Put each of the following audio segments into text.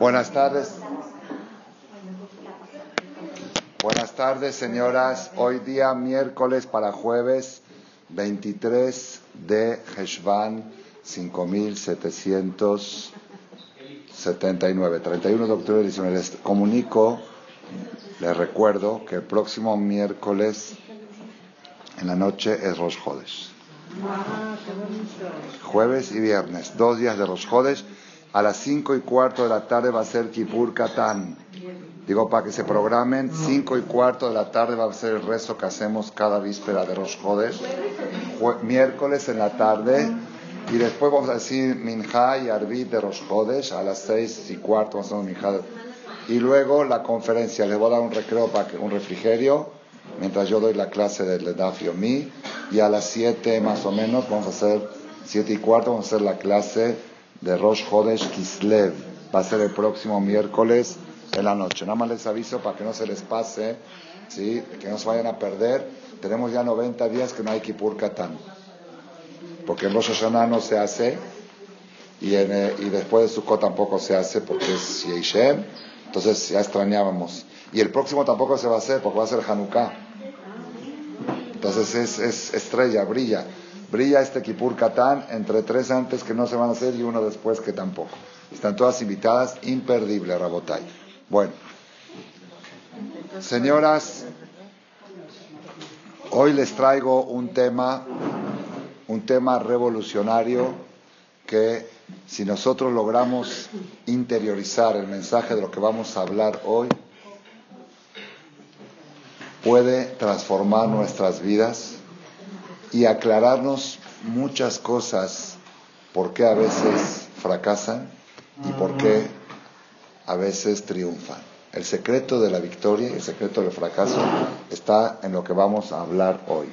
Buenas tardes. Buenas tardes, señoras. Hoy día miércoles para jueves 23 de Heshvan 5779, 31 de octubre de Les comunico, les recuerdo que el próximo miércoles en la noche es Rosh Hodesh. Jueves y viernes, dos días de Rosh Hodesh. A las cinco y cuarto de la tarde va a ser Kippur Katán. Digo, para que se programen, cinco y cuarto de la tarde va a ser el rezo que hacemos cada víspera de Rosh Hodesh. Miércoles en la tarde. Y después vamos a decir Minha y Arbit de Rosh Hodesh a las seis y cuarto vamos a hacer Minha. Y luego la conferencia. Les voy a dar un recreo para que, un refrigerio mientras yo doy la clase del Daf Mi. Y a las siete más o menos vamos a hacer, siete y cuarto, vamos a hacer la clase de Rosh Hodesh Kislev. Va a ser el próximo miércoles en la noche. Nada más les aviso para que no se les pase, ¿sí? que no se vayan a perder. Tenemos ya 90 días que no hay Kippur Katán. Porque en Rosh Hashanah no se hace y, en, eh, y después de Sukkot tampoco se hace porque es Yeishem. Entonces ya extrañábamos. Y el próximo tampoco se va a hacer porque va a ser Hanukkah. Entonces es, es estrella, brilla brilla este Kipur entre tres antes que no se van a hacer y uno después que tampoco. Están todas invitadas, imperdible, Rabotay. Bueno, señoras, hoy les traigo un tema, un tema revolucionario que si nosotros logramos interiorizar el mensaje de lo que vamos a hablar hoy, puede transformar nuestras vidas y aclararnos muchas cosas, por qué a veces fracasan y por qué a veces triunfan. El secreto de la victoria y el secreto del fracaso está en lo que vamos a hablar hoy.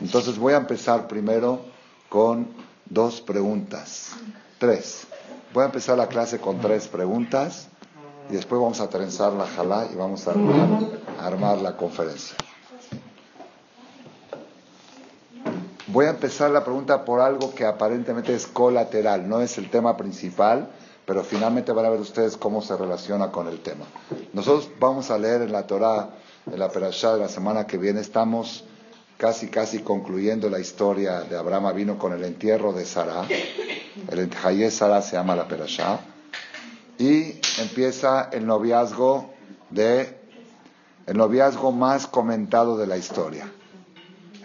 Entonces voy a empezar primero con dos preguntas, tres. Voy a empezar la clase con tres preguntas y después vamos a trenzar la jalá y vamos a armar la conferencia. Voy a empezar la pregunta por algo que aparentemente es colateral, no es el tema principal, pero finalmente van a ver ustedes cómo se relaciona con el tema. Nosotros vamos a leer en la Torah, en la Perashá de la semana que viene, estamos casi, casi concluyendo la historia de Abraham vino con el entierro de Sara. El entierro de Sara se llama la Perashá. Y empieza el noviazgo de, el noviazgo más comentado de la historia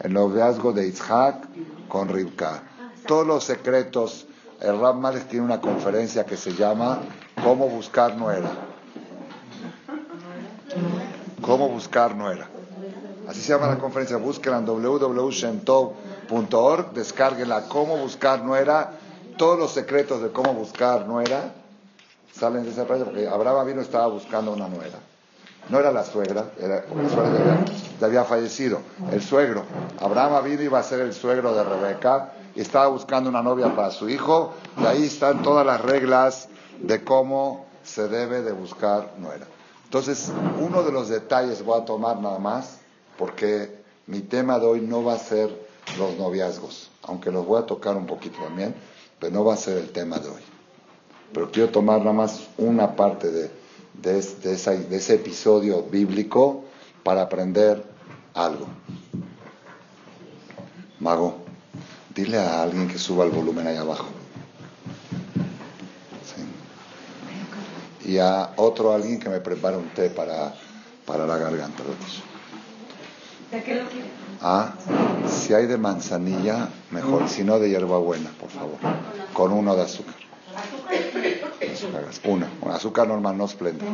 el noviazgo de Isaac con Rivka. Todos los secretos, el Rab Malik tiene una conferencia que se llama Cómo buscar nuera. Cómo buscar nuera. Así se llama la conferencia. Búsquenla en www.shentov.org, descárguenla. Cómo buscar nuera. Todos los secretos de cómo buscar nuera salen de esa frase porque Abraham vino estaba buscando una nuera. No era la suegra, era, la suegra ya había fallecido. El suegro, Abraham vino iba a ser el suegro de Rebeca y estaba buscando una novia para su hijo. Y ahí están todas las reglas de cómo se debe de buscar nuera. Entonces, uno de los detalles voy a tomar nada más, porque mi tema de hoy no va a ser los noviazgos, aunque los voy a tocar un poquito también, pero no va a ser el tema de hoy. Pero quiero tomar nada más una parte de, de, ese episodio bíblico para aprender algo. Mago, dile a alguien que suba el volumen ahí abajo. Y a otro alguien que me prepare un té para, para la garganta. ¿De qué lo Ah, si hay de manzanilla, mejor. Si no, de hierbabuena, por favor. Con uno de azúcar. Una. Un azúcar normal, no esplenda.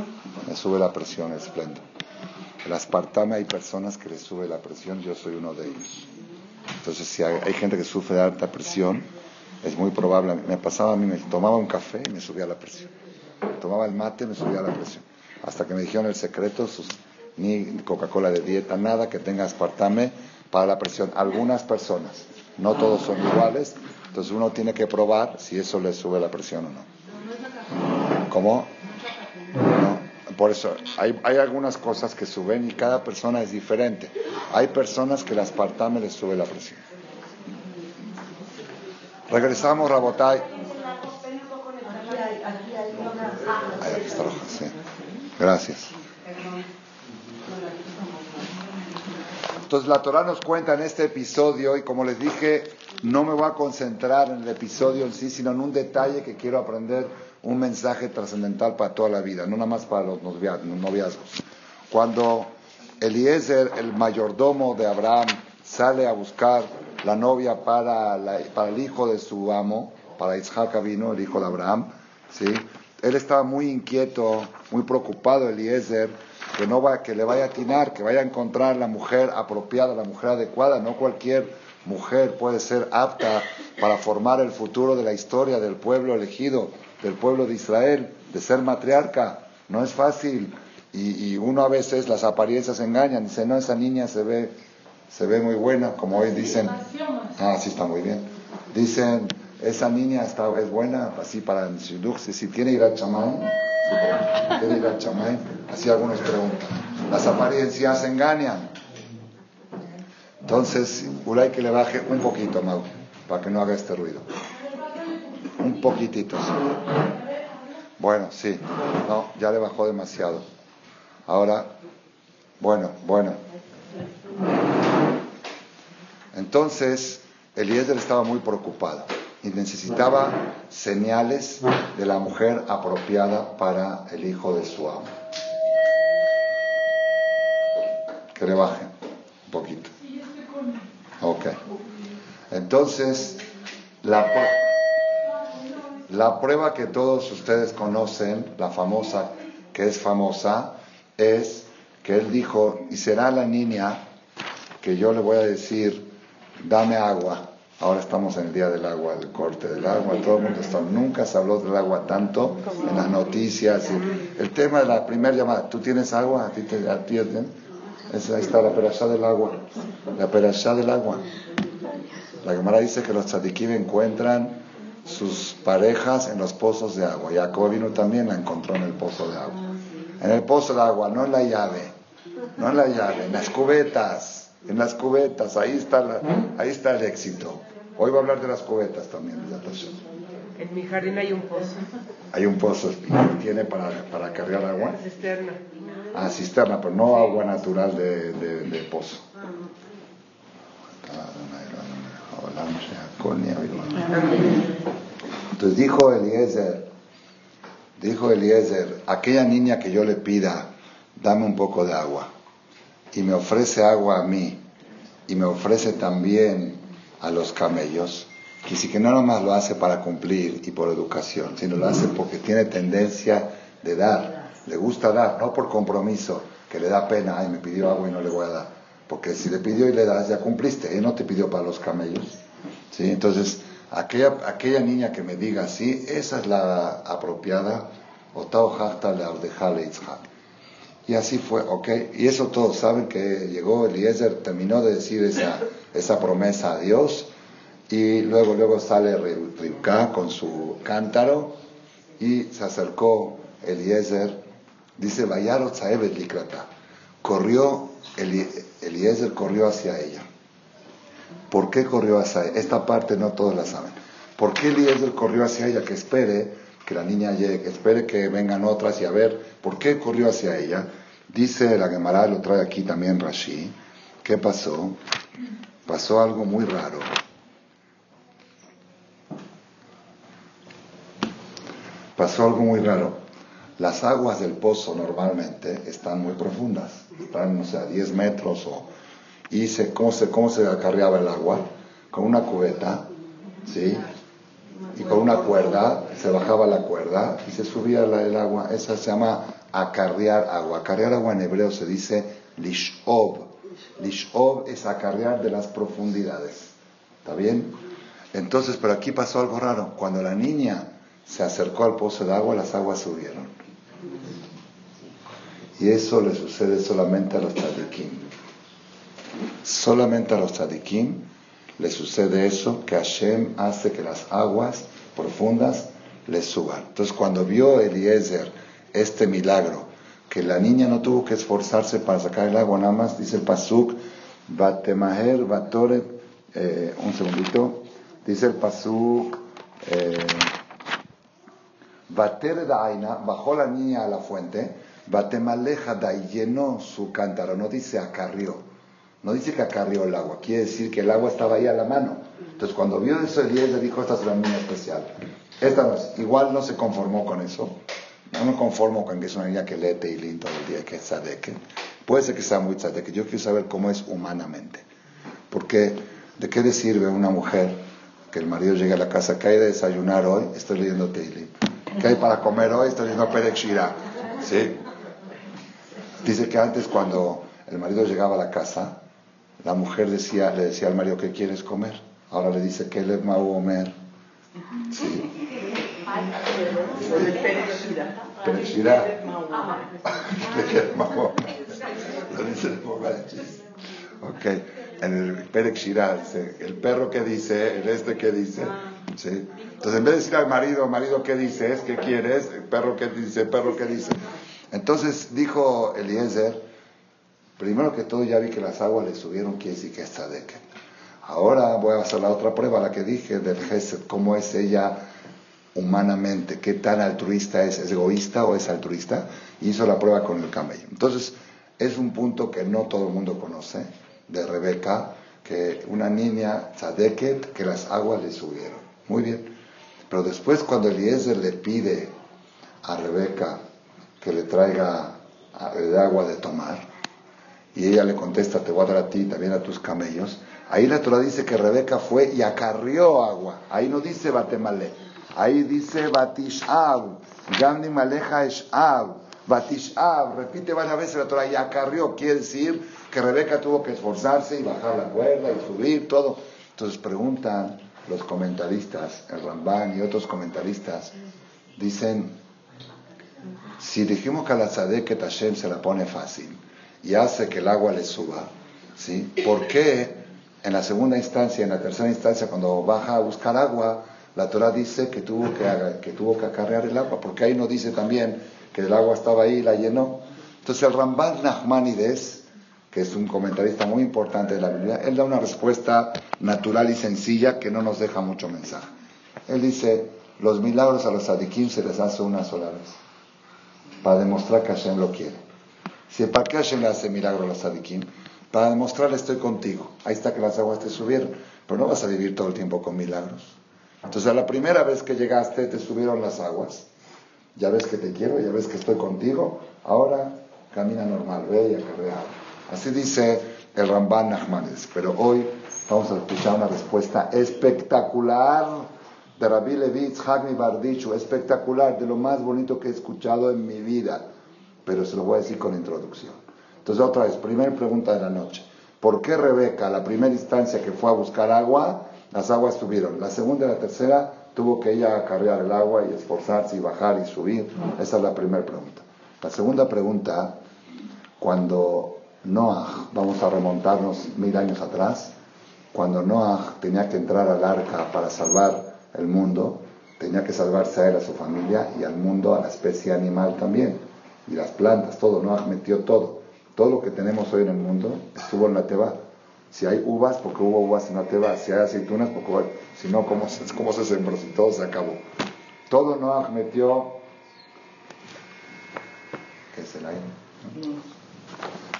Me sube la presión, esplenda. El aspartame hay personas que les sube la presión, yo soy uno de ellos. Entonces, si hay, gente que sufre de alta presión, es muy probable. Me pasaba a mí, me tomaba un café y me subía la presión. Tomaba el mate y me subía la presión. Hasta que me dijeron el secreto, ni Coca-Cola de dieta, nada que tenga aspartame para la presión. Algunas personas, no todos son iguales, entonces uno tiene que probar si eso le sube la presión o no. ¿Cómo? Por eso, hay, hay, algunas cosas que suben y cada persona es diferente. Hay personas que el aspartame les sube la presión. Regresamos, Rabotay. Está Gracias. Entonces la Torah nos cuenta en este episodio y como les dije, no me voy a concentrar en el episodio en sí, sino en un detalle que quiero aprender, un mensaje trascendental para toda la vida, no nada más para los noviazgos. Cuando Eliezer, el mayordomo de Abraham, sale a buscar la novia para, para el hijo de su amo, para Isaac vino, el hijo de Abraham, ¿sí? él estaba muy inquieto, muy preocupado, Eliezer, que no va, que le vaya a atinar, que vaya a encontrar la mujer apropiada, la mujer adecuada, no cualquier mujer puede ser apta para formar el futuro de la historia del pueblo elegido, del pueblo de Israel, de ser matriarca, no es fácil. Y, uno a veces las apariencias engañan, dice, no, esa niña se ve, se ve muy buena, como hoy dicen. Ah, sí, está muy bien. Dicen, esa niña está, es buena, así para el si, si tiene ir al chamán, tiene ir al chamán, así algunos preguntan. Las apariencias engañan. Entonces, hay que le baje un poquito, Mau, para que no haga este ruido. Un poquitito. Bueno, sí. No, ya le bajó demasiado. Ahora, bueno, bueno. Entonces, Eliezer estaba muy preocupado y necesitaba señales de la mujer apropiada para el hijo de su amo. Que le bajen un poquito. Ok. Entonces, la, la prueba que todos ustedes conocen, la famosa, que es famosa, es que él dijo, y será la niña que yo le voy a decir, dame agua Ahora estamos en el día del agua, del corte del agua, todo el mundo está. Nunca se habló del agua tanto en las noticias. el tema de la primera llamada, ¿tú tienes agua? ¿A ti, te, a ti ahí está la perashá del agua. La perashá del agua. La Gemara dice que los tzadikim encuentran sus parejas en los pozos de agua. Jacob vino también la encontró en el pozo de agua. En el pozo de agua, no en la llave. No en la llave, en las cubetas en las cubetas, ahí está, la, ahí está el éxito. Hoy voy a hablar de las cubetas también, En mi jardín hay un pozo. Hay un pozo, ¿tiene para, para cargar agua? Cisterna. Ah, cisterna, pero no agua natural de, de, pozo. Entonces dijo Eliezer, dijo Eliezer, aquella niña que yo le pida, dame un poco de agua y me ofrece agua a mí y me ofrece también a los camellos, que sí que no nomás lo hace para cumplir y por educación, sino lo hace porque tiene tendencia de dar, le gusta dar, no por compromiso, que le da pena, ay, me pidió agua y no le voy a dar, porque si le pidió y le das, ya cumpliste, él no te pidió para los camellos. ¿Sí? Entonces, aquella, niña que me diga así, esa es la apropiada, Otao y así fue, ¿ok? Y eso todos saben que llegó Eliezer, terminó de decir esa, esa promesa a Dios. Y luego, luego sale Rivka con su cántaro y se acercó Eliezer. Dice, Vayarot Saebet Likrata. Corrió, Eliezer corrió hacia ella. ¿Por qué corrió hacia ella? Esta parte no todos la saben. ¿Por qué Eliezer corrió hacia ella? Que espere que la niña llegue, espere que vengan otras y a ver por qué corrió hacia ella. Dice la Gemara, lo trae aquí también Rashi, ¿qué pasó? Pasó algo muy raro. Pasó algo muy raro. Las aguas del pozo normalmente están muy profundas, están, no sé, a 10 metros o... ¿Y se, cómo, se, cómo se acarreaba el agua? Con una cubeta, ¿sí? y con una cuerda, se bajaba la cuerda y se subía el agua. Esa se llama acarrear agua. Acarrear agua en hebreo se dice lishov. Lishov es acarrear de las profundidades. ¿Está bien? Entonces, pero aquí pasó algo raro. Cuando la niña se acercó al pozo de agua, las aguas subieron. Y eso le sucede solamente a los tzadikim. Solamente a los tzadikim le sucede eso, que Hashem hace que las aguas profundas le suban. Entonces cuando vio Eliezer este milagro, que la niña no tuvo que esforzarse para sacar el agua, nada más dice el Pasuk, Batemaher, Batoret, eh, un segundito, dice el Pasuk, eh, Bater Daina, bajó la niña a la fuente, Batemaleja y llenó su cántaro, no dice acarrió, no dice que acarrió el agua, quiere decir que el agua estaba ahí a la mano. Entonces cuando vio eso, le dijo, esta es una niña especial. Esta no es, igual no se conformó con eso, no me conformo con que es una niña que lee Teilín todo el día, que es tzadeke. Puede ser que sea muy tzadeke, yo quiero saber cómo es humanamente. Porque, ¿de qué le sirve a una mujer que el marido llegue a la casa, que hay de desayunar hoy? Estoy leyendo Teilín. ¿Qué hay para comer hoy? Estoy leyendo Perek ¿Sí? Dice que antes cuando el marido llegaba a la casa, la mujer decía, le decía al marido, ¿qué quieres comer? Ahora le dice, ¿qué le mau comer? Sí. Perexirá. Ok, en el Perexirá, el perro que dice, el este que dice. ¿sí? Entonces, en vez de decir al marido, marido, ¿qué dices? ¿Qué quieres? El perro que dice, el perro que dice. Entonces dijo Eliezer, primero que todo ya vi que las aguas le subieron, quiere decir que está de que. Ahora voy a hacer la otra prueba, la que dije del Gesed, cómo es ella humanamente, qué tan altruista es, es egoísta o es altruista, hizo la prueba con el camello. Entonces, es un punto que no todo el mundo conoce de Rebeca, que una niña, Tzadeket, que las aguas le subieron. Muy bien. Pero después cuando Eliezer le pide a Rebeca que le traiga el agua de tomar, y ella le contesta, te voy a dar a ti, también a tus camellos, ahí la Torah dice que Rebeca fue y acarrió agua. Ahí no dice Batemale, ahí dice Batishab, Gamni Maleja Eshab, Batishab, repite varias veces la Torah, y acarrió, quiere decir que Rebeca tuvo que esforzarse y bajar la cuerda y subir, todo. Entonces preguntan los comentaristas, el Ramban y otros comentaristas, dicen, si dijimos que a la que Hashem se la pone fácil y hace que el agua le suba, ¿sí? ¿por qué en la segunda instancia, en la tercera instancia, cuando baja a buscar agua, la Torah dice que tuvo que, que tuvo que acarrear el agua? Porque ahí no dice también que el agua estaba ahí y la llenó. Entonces el Ramban Nachmanides, que es un comentarista muy importante de la Biblia, él da una respuesta natural y sencilla que no nos deja mucho mensaje. Él dice, los milagros a los adikim se les hace una sola vez, para demostrar que Hashem lo quiere. Si ¿Para qué Hashem le hace milagro a los adikim? Para demostrar estoy contigo. Ahí está que las aguas te subieron, pero no vas a vivir todo el tiempo con milagros. Entonces, a la primera vez que llegaste, te subieron las aguas ya ves que te quiero, ya ves que estoy contigo, ahora camina normal, ve y acarrea. Así dice el Ramban Nachmanes. Pero hoy vamos a escuchar una respuesta espectacular de Rabbi Levitz Hagmi Bardichu, espectacular, de lo más bonito que he escuchado en mi vida. Pero se lo voy a decir con introducción. Entonces, otra vez, primera pregunta de la noche. ¿Por qué Rebeca, la primera instancia que fue a buscar agua, las aguas subieron? La segunda y la tercera tuvo que ella acarrear el agua y esforzarse y bajar y subir? Esa es la primera pregunta. La segunda pregunta, cuando Noah, vamos a remontarnos mil años atrás, cuando Noah tenía que entrar al arca para salvar el mundo, tenía que salvarse a él, a su familia y al mundo, a la especie animal también, y las plantas, todo, Noah metió todo. Todo lo que tenemos hoy en el mundo estuvo en la Teba. Si hay uvas, porque hubo uvas en la Teba. Si hay aceitunas, porque si no, ¿cómo se, cómo se sembró? Si todo se acabó. Todo Noah metió. ¿Qué es el aire?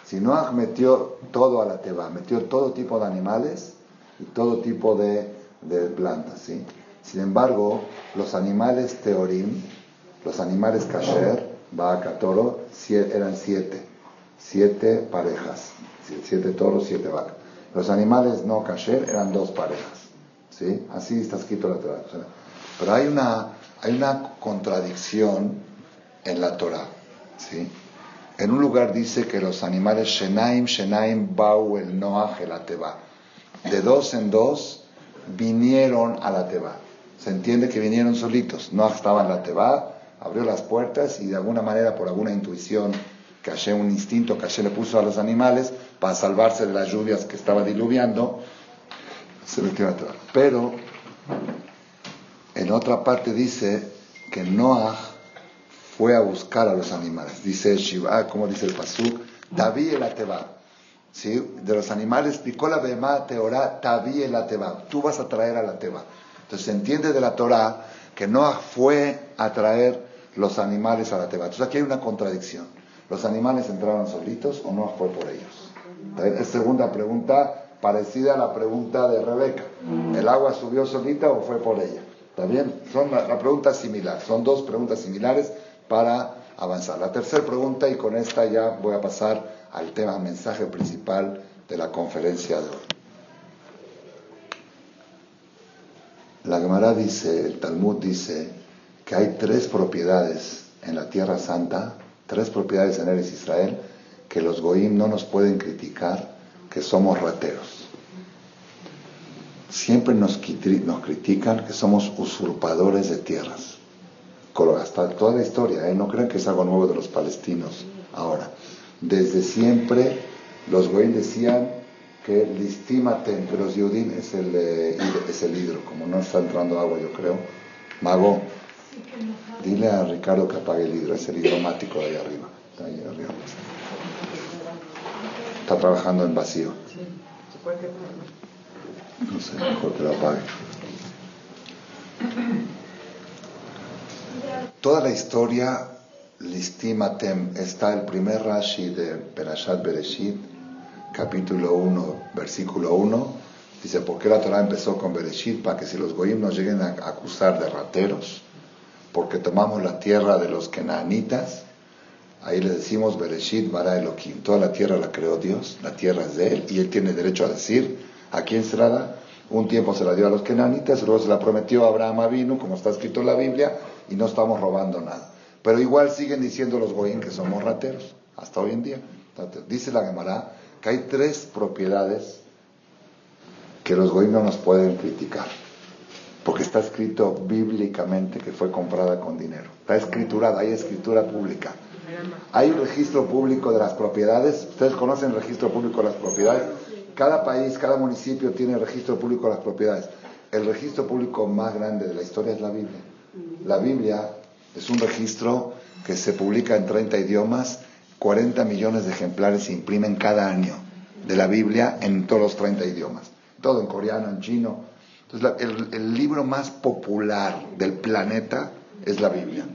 Si Noah metió todo a la Teba, metió todo tipo de animales y todo tipo de, de plantas, ¿sí? Sin embargo, los animales teorim, los animales kasher, vaca, toro, eran siete. Siete parejas. Siete toros, siete vacas. Los animales no kasher eran dos parejas. ¿sí? Así está escrito la Torah. Pero hay una, hay una contradicción en la Torah, ¿sí? En un lugar dice que los animales Shenaim, Shenaim, Bau, el Noach, el Ateba, de dos en dos vinieron a la Teba. Se entiende que vinieron solitos. Noach estaba en la Teba, abrió las puertas y de alguna manera, por alguna intuición, que un instinto que le puso a los animales para salvarse de las lluvias que estaba diluviando, se metió atrás. Pero en otra parte dice que Noah fue a buscar a los animales. Dice Shiva, como dice el Pasuk, David el Ateba. ¿Sí? De los animales, Picola Bema Teorá, Taví el Ateba. Tú vas a traer a la Teba. Entonces se entiende de la Torah que Noah fue a traer los animales a la Teba. Entonces aquí hay una contradicción. ¿Los animales entraron solitos o no fue por ellos? Es segunda pregunta parecida a la pregunta de Rebeca. ¿El agua subió solita o fue por ella? ¿Está bien? Son la, pregunta similar. Son dos preguntas similares para avanzar. La tercera pregunta, y con esta ya voy a pasar al tema, mensaje principal de la conferencia de hoy. La Gemara dice, el Talmud dice, que hay tres propiedades en la Tierra Santa, tres propiedades en Eres Israel, que los goim no nos pueden criticar, que somos rateros. Siempre nos, critican que somos usurpadores de tierras. Hasta toda la historia, ¿eh? no crean que es algo nuevo de los palestinos ahora. Desde siempre los goim decían que listimaten, pero los yudim es el, eh, es el hidro, como no está entrando agua yo creo. Mago, Dile a Ricardo que apague el hidro, es el hidromático de ahí arriba. Está trabajando en vacío. No sé, mejor que lo apague. Toda la historia, Listimatem, está el primer Rashi de Perashat Bereshit, capítulo 1, versículo 1. Dice, ¿por qué la Torah empezó con Bereshit? Para que si los goyim nos lleguen a acusar de rateros porque tomamos la tierra de los kenanitas, ahí le decimos Bereshit bara Elohim, toda la tierra la creó Dios, la tierra es de él, y él tiene derecho a decir a quién se la da. Un tiempo se la dio a los kenanitas, luego se la prometió a Abraham Avinu, como está escrito en la Biblia, y no estamos robando nada. Pero igual siguen diciendo los goyim que somos rateros, hasta hoy en día. Dice la Gemara que hay tres propiedades que los goyim no nos pueden criticar porque está escrito bíblicamente que fue comprada con dinero. Está escriturada, hay escritura pública. Hay un registro público de las propiedades. Ustedes conocen el registro público de las propiedades. Cada país, cada municipio tiene registro público de las propiedades. El registro público más grande de la historia es la Biblia. La Biblia es un registro que se publica en 30 idiomas, 40 millones de ejemplares se imprimen cada año de la Biblia en todos los 30 idiomas. Todo en coreano, en chino, entonces, el, libro más popular del planeta es la Biblia.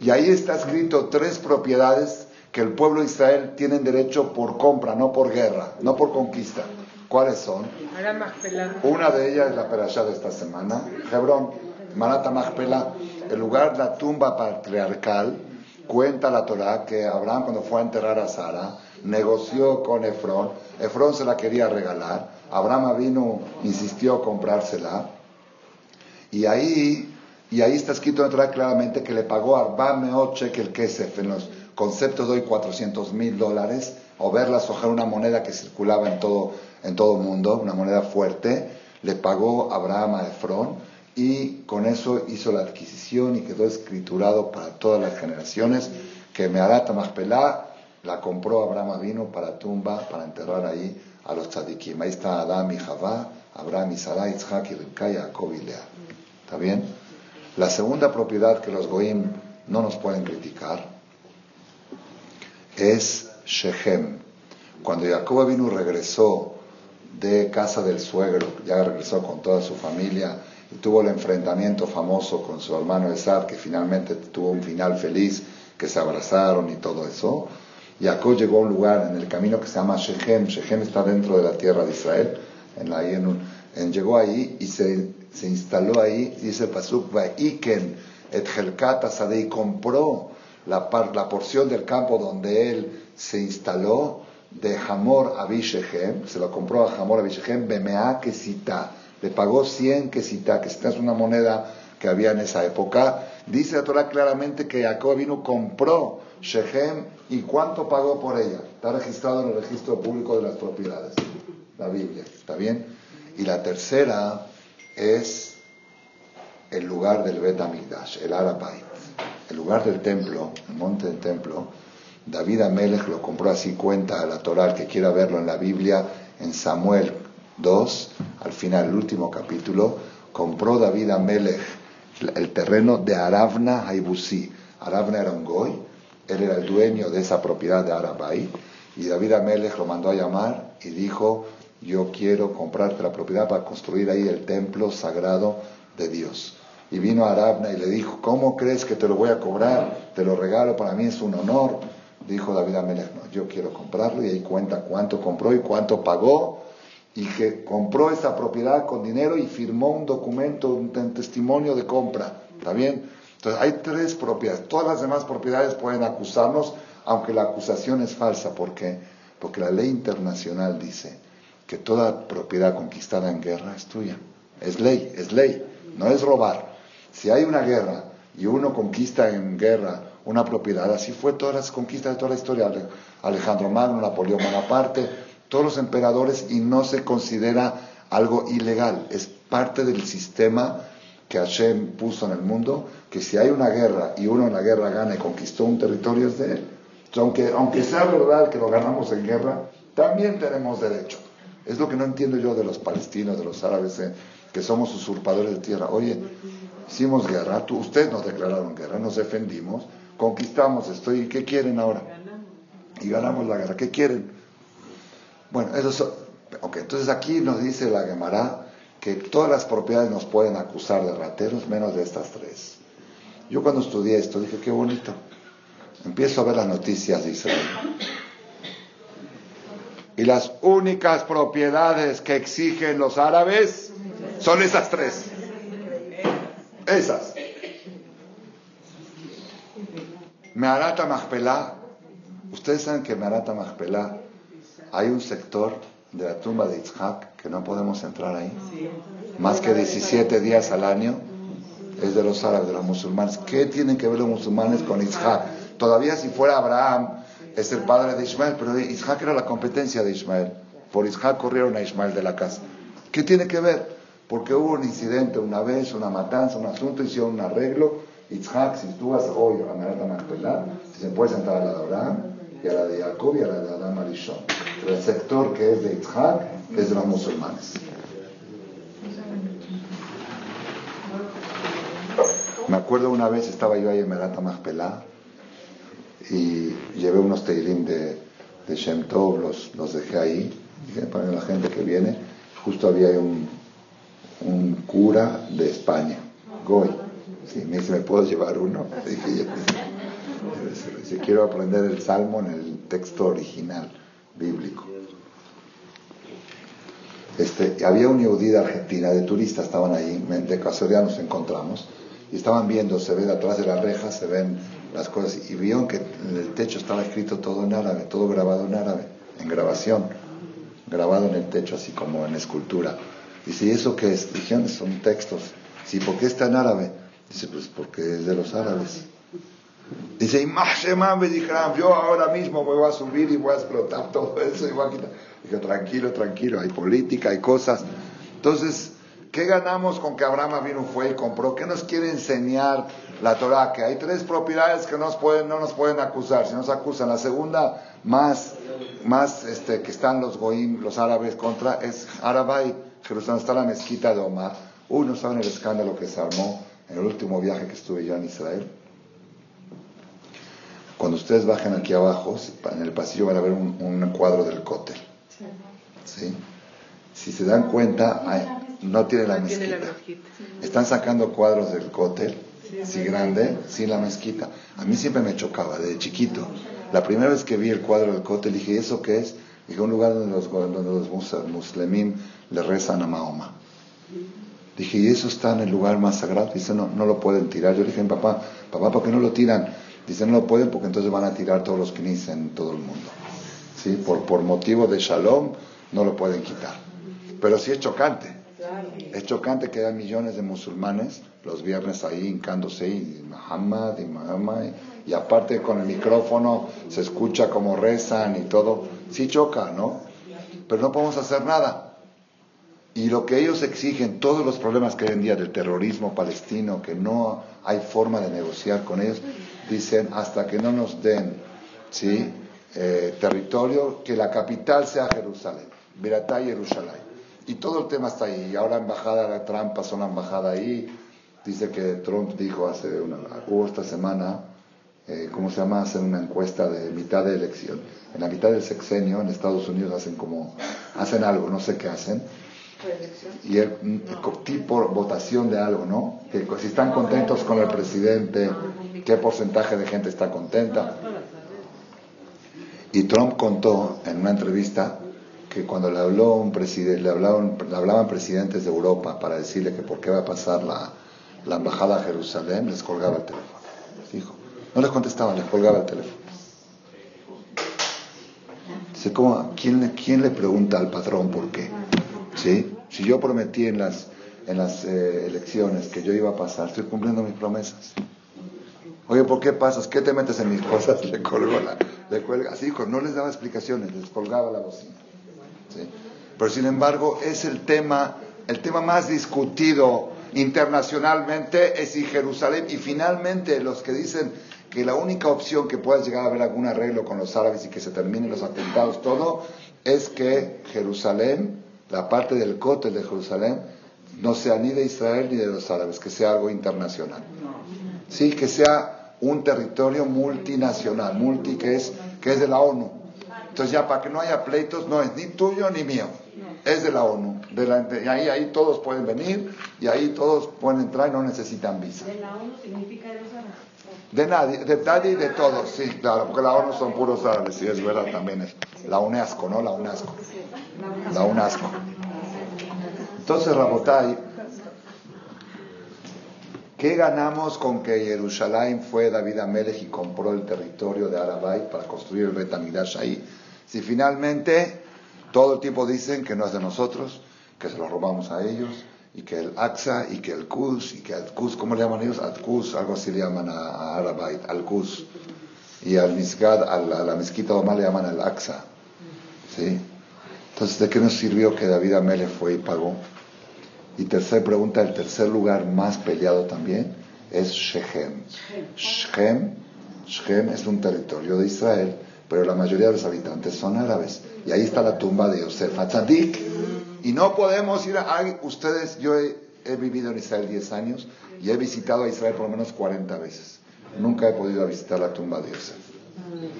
Y ahí está escrito tres propiedades que el pueblo de Israel tiene derecho por compra, no por guerra, no por conquista. ¿Cuáles son? Una de ellas es la perashá de esta semana, Hebrón, Marata Machpelah, el lugar, la tumba patriarcal, cuenta la Torah que Abraham cuando fue a enterrar a Sara, negoció con Efrón, Efrón se la quería regalar, Abraham vino, insistió comprársela. Y ahí, y ahí está escrito en claramente que le pagó Arba Meot Shekel Kesef. En los conceptos de hoy 400 mil dólares. O verla sojar una moneda que circulaba en todo, en todo el mundo, una moneda fuerte. Le pagó Abraham a Efrón. Y con eso hizo la adquisición y quedó escriturado para todas las generaciones que Meharata Machpelah la compró Abraham vino para tumba, para enterrar ahí a los tzadikim. Ahí está Adam y Javá, Abraham y Sarai, Isaac y Rebka, Jacob y Lea. ¿Está bien? La segunda propiedad que los goim no nos pueden criticar es Shechem. Cuando Jacob vino regresó de casa del suegro, ya regresó con toda su familia y tuvo el enfrentamiento famoso con su hermano Esar, que finalmente tuvo un final feliz, que se abrazaron y todo eso. Jacob llegó a un lugar en el camino que se llama Shechem. Shechem está dentro de la tierra de Israel. En la, llegó ahí y se, se instaló ahí, dice Pasuk, Iken et y compró la, la porción del campo donde él se instaló de Hamor Abishechem, se lo compró a Hamor Abishechem, Bemea Kesita, le pagó 100 Kesita, que es una moneda que había en esa época. Dice la Torah claramente que Jacob vino, compró Shechem, ¿y cuánto pagó por ella? Está registrado en el registro público de las propiedades, la Biblia, ¿está bien? Y la tercera es el lugar del Bet Amigdash, el Arabait, el lugar del templo, el monte del templo. David Amelech lo compró así, cuenta la Torah, que quiera verlo en la Biblia, en Samuel 2, al final, el último capítulo, compró David Amelech el terreno de Aravna Haibusi. Aravna era un goy, él era el dueño de esa propiedad de Arabay y David Amelech lo mandó a llamar y dijo, yo quiero comprarte la propiedad para construir ahí el templo sagrado de Dios. Y vino a Arabna y le dijo, ¿cómo crees que te lo voy a cobrar? Te lo regalo, para mí es un honor. dijo David Amelech, no, yo quiero comprarlo y ahí cuenta cuánto compró y cuánto pagó y que compró esa propiedad con dinero y firmó un documento, un testimonio de compra. ¿Está bien? Entonces hay tres propiedades. Todas las demás propiedades pueden acusarnos, aunque la acusación es falsa. ¿Por qué? Porque la ley internacional dice que toda propiedad conquistada en guerra es tuya. Es ley, es ley, no es robar. Si hay una guerra y uno conquista en guerra una propiedad, así fue todas las conquistas de toda la historia. Alejandro Magno, Napoleón Bonaparte, todos los emperadores y no se considera algo ilegal. Es parte del sistema que Hashem puso en el mundo, que si hay una guerra y uno en la guerra gana y conquistó un territorio es de él. aunque, aunque sea verdad que lo ganamos en guerra, también tenemos derecho. Es lo que no entiendo yo de los palestinos, de los árabes, eh, que somos usurpadores de tierra. Oye, hicimos guerra, tú, ustedes nos declararon guerra, nos defendimos, conquistamos esto, ¿y qué quieren ahora? Y ganamos la guerra, ¿qué quieren? Bueno, eso es, ok, entonces aquí nos dice la Gemara que todas las propiedades nos pueden acusar de rateros, menos de estas tres. Yo cuando estudié esto dije, qué bonito. Empiezo a ver las noticias de Israel. Y las únicas propiedades que exigen los árabes son esas tres. Esas. Meharata Mahpelah. Ustedes saben que Meharata Mahpelah hay un sector de la tumba de Itzhak que no podemos entrar ahí. Más que 17 días al año es de los árabes, de los musulmanes. ¿Qué tienen que ver los musulmanes con Itzhak? Todavía si fuera Abraham, es el padre de Ismael, pero Isaac era la competencia de Ismael. Por Isaac corrieron a Ismael de la casa. ¿Qué tiene que ver? Porque hubo un incidente una vez, una matanza, un asunto, hicieron un arreglo. Isaac, si tú vas hoy a Merata Magpelah, se puede sentar a la de Abraham, y a la de Jacob y a la de Adam Arishon. El sector que es de Isaac es de los musulmanes. Me acuerdo una vez estaba yo ahí en Merata Magpelah y llevé unos teilim de, de Shem Tov, los, los dejé ahí, para la gente que viene. Justo había un, un cura de España, Goy. Sí, me dice, ¿me puedo llevar uno? Dije, si quiero aprender el salmo en el texto original bíblico. Este, había un yudí de Argentina, de turistas, estaban ahí, de casualidad nos encontramos, y estaban viendo, se ven atrás de las rejas, se ven las cosas y vieron que en el techo estaba escrito todo en árabe, todo grabado en árabe, en grabación, grabado en el techo así como en escultura. Dice, ¿y eso qué es? Dijeron, son textos. Sí, ¿por qué está en árabe? Dice, pues porque es de los árabes. Dice, me dijeron, yo ahora mismo me voy a subir y voy a explotar todo eso y voy a quitar. Dije, tranquilo, tranquilo, hay política, hay cosas. Entonces, ¿qué ganamos con que Abraham vino, fue y compró? ¿Qué nos quiere enseñar la Torah, que hay tres propiedades que nos pueden, no nos pueden acusar, si nos acusan. La segunda, más, más este, que están los goim, los árabes contra, es Arabay, Jerusalén, está la mezquita de Omar. Uno saben el escándalo que se armó en el último viaje que estuve yo en Israel. Cuando ustedes bajen aquí abajo, en el pasillo van a ver un, cuadro del cótel. ¿Sí? Si se dan cuenta, no tiene la mezquita. Están sacando cuadros del cótel sí, grande, sin la mezquita. A mí siempre me chocaba, desde chiquito. La primera vez que vi el cuadro del Kotel, dije, ¿eso qué es? Dije, un lugar donde los, donde los muslimín le rezan a Mahoma. Dije, ¿y eso está en el lugar más sagrado? Dice, no, no lo pueden tirar. Yo le dije, papá, papá, ¿por qué no lo tiran? Dice, no lo pueden porque entonces van a tirar todos los knis en todo el mundo. ¿Sí? Por, por motivo de shalom, no lo pueden quitar. Pero sí es chocante. Es chocante que haya millones de musulmanes los viernes ahí hincándose y Muhammad y Muhammad y, aparte con el micrófono se escucha como rezan y todo. Sí choca, ¿no? Pero no podemos hacer nada. Y lo que ellos exigen, todos los problemas que hay en día del terrorismo palestino, que no hay forma de negociar con ellos, dicen hasta que no nos den ¿sí? Eh, territorio, que la capital sea Jerusalén, Biratá y Jerusalén. Y todo el tema está ahí. Y ahora embajada de Trump pasó una embajada ahí, Dice que Trump dijo hace una, hubo esta semana, eh, ¿cómo se llama? Hacer una encuesta de mitad de elección. En la mitad del sexenio en Estados Unidos hacen como, hacen algo, no sé qué hacen. Y el, tipo votación de algo, ¿no? Que si están contentos con el presidente, qué porcentaje de gente está contenta. Y Trump contó en una entrevista que cuando le habló un presidente, le hablaban, le hablaban presidentes de Europa para decirle que por qué va a pasar la, la embajada a Jerusalén, les colgaba el teléfono. Dijo, no les contestaba, les colgaba el teléfono. Dice, ¿cómo, quién, ¿quién le pregunta al patrón por qué? ¿Sí? Si yo prometí en las, en las eh, elecciones que yo iba a pasar, estoy cumpliendo mis promesas. Oye, ¿por qué pasas? ¿Qué te metes en mis cosas? Le colgó la, le cuelga. Así, no les daba explicaciones, les colgaba la bocina. ¿Sí? Pero sin embargo, es el tema, el tema más discutido internacionalmente es y Jerusalén. Y finalmente, los que dicen que la única opción que pueda llegar a haber algún arreglo con los árabes y que se terminen los atentados, todo, es que Jerusalén, la parte del cótel de Jerusalén, no sea ni de Israel ni de los árabes, que sea algo internacional. Sí, que sea un territorio multinacional, multi que es, que es de la ONU. Entonces ya para que no haya pleitos, no es ni tuyo ni mío, es de la ONU. y ahí, ahí todos pueden venir y ahí todos pueden entrar y no necesitan visa. ¿De la ONU significa de los árabes? De nadie, de nadie y de todos, sí, claro, porque la ONU son puros árabes, sí, es verdad también es. La UNESCO, ¿no? La UNESCO. La UNESCO. Entonces, Rabotai, ¿qué ganamos con que Jerusalén fue David Amelech y compró el territorio de Arabay para construir el Betamidash ahí? Si finalmente todo el tiempo dicen que no es de nosotros, que se lo robamos a ellos, y que el Aqsa, y que el Qus, y que el Qus, ¿cómo le llaman ellos? Al Qus, algo así le llaman a, Arabay, al Qus. Y al Misgad, a la, mezquita Omar le llaman al Aqsa. ¿Sí? Entonces, ¿de qué nos sirvió que David Amelech fue y pagó? Y tercera pregunta, el tercer lugar más peleado también es Shechem. Shechem, Shechem es un territorio de Israel, pero la mayoría de los habitantes son árabes. Y ahí está la tumba de Yosef Atzadik. Y no podemos ir a... ustedes, yo he, vivido en Israel 10 años y he visitado a Israel por lo menos 40 veces. Nunca he podido visitar la tumba de Yosef.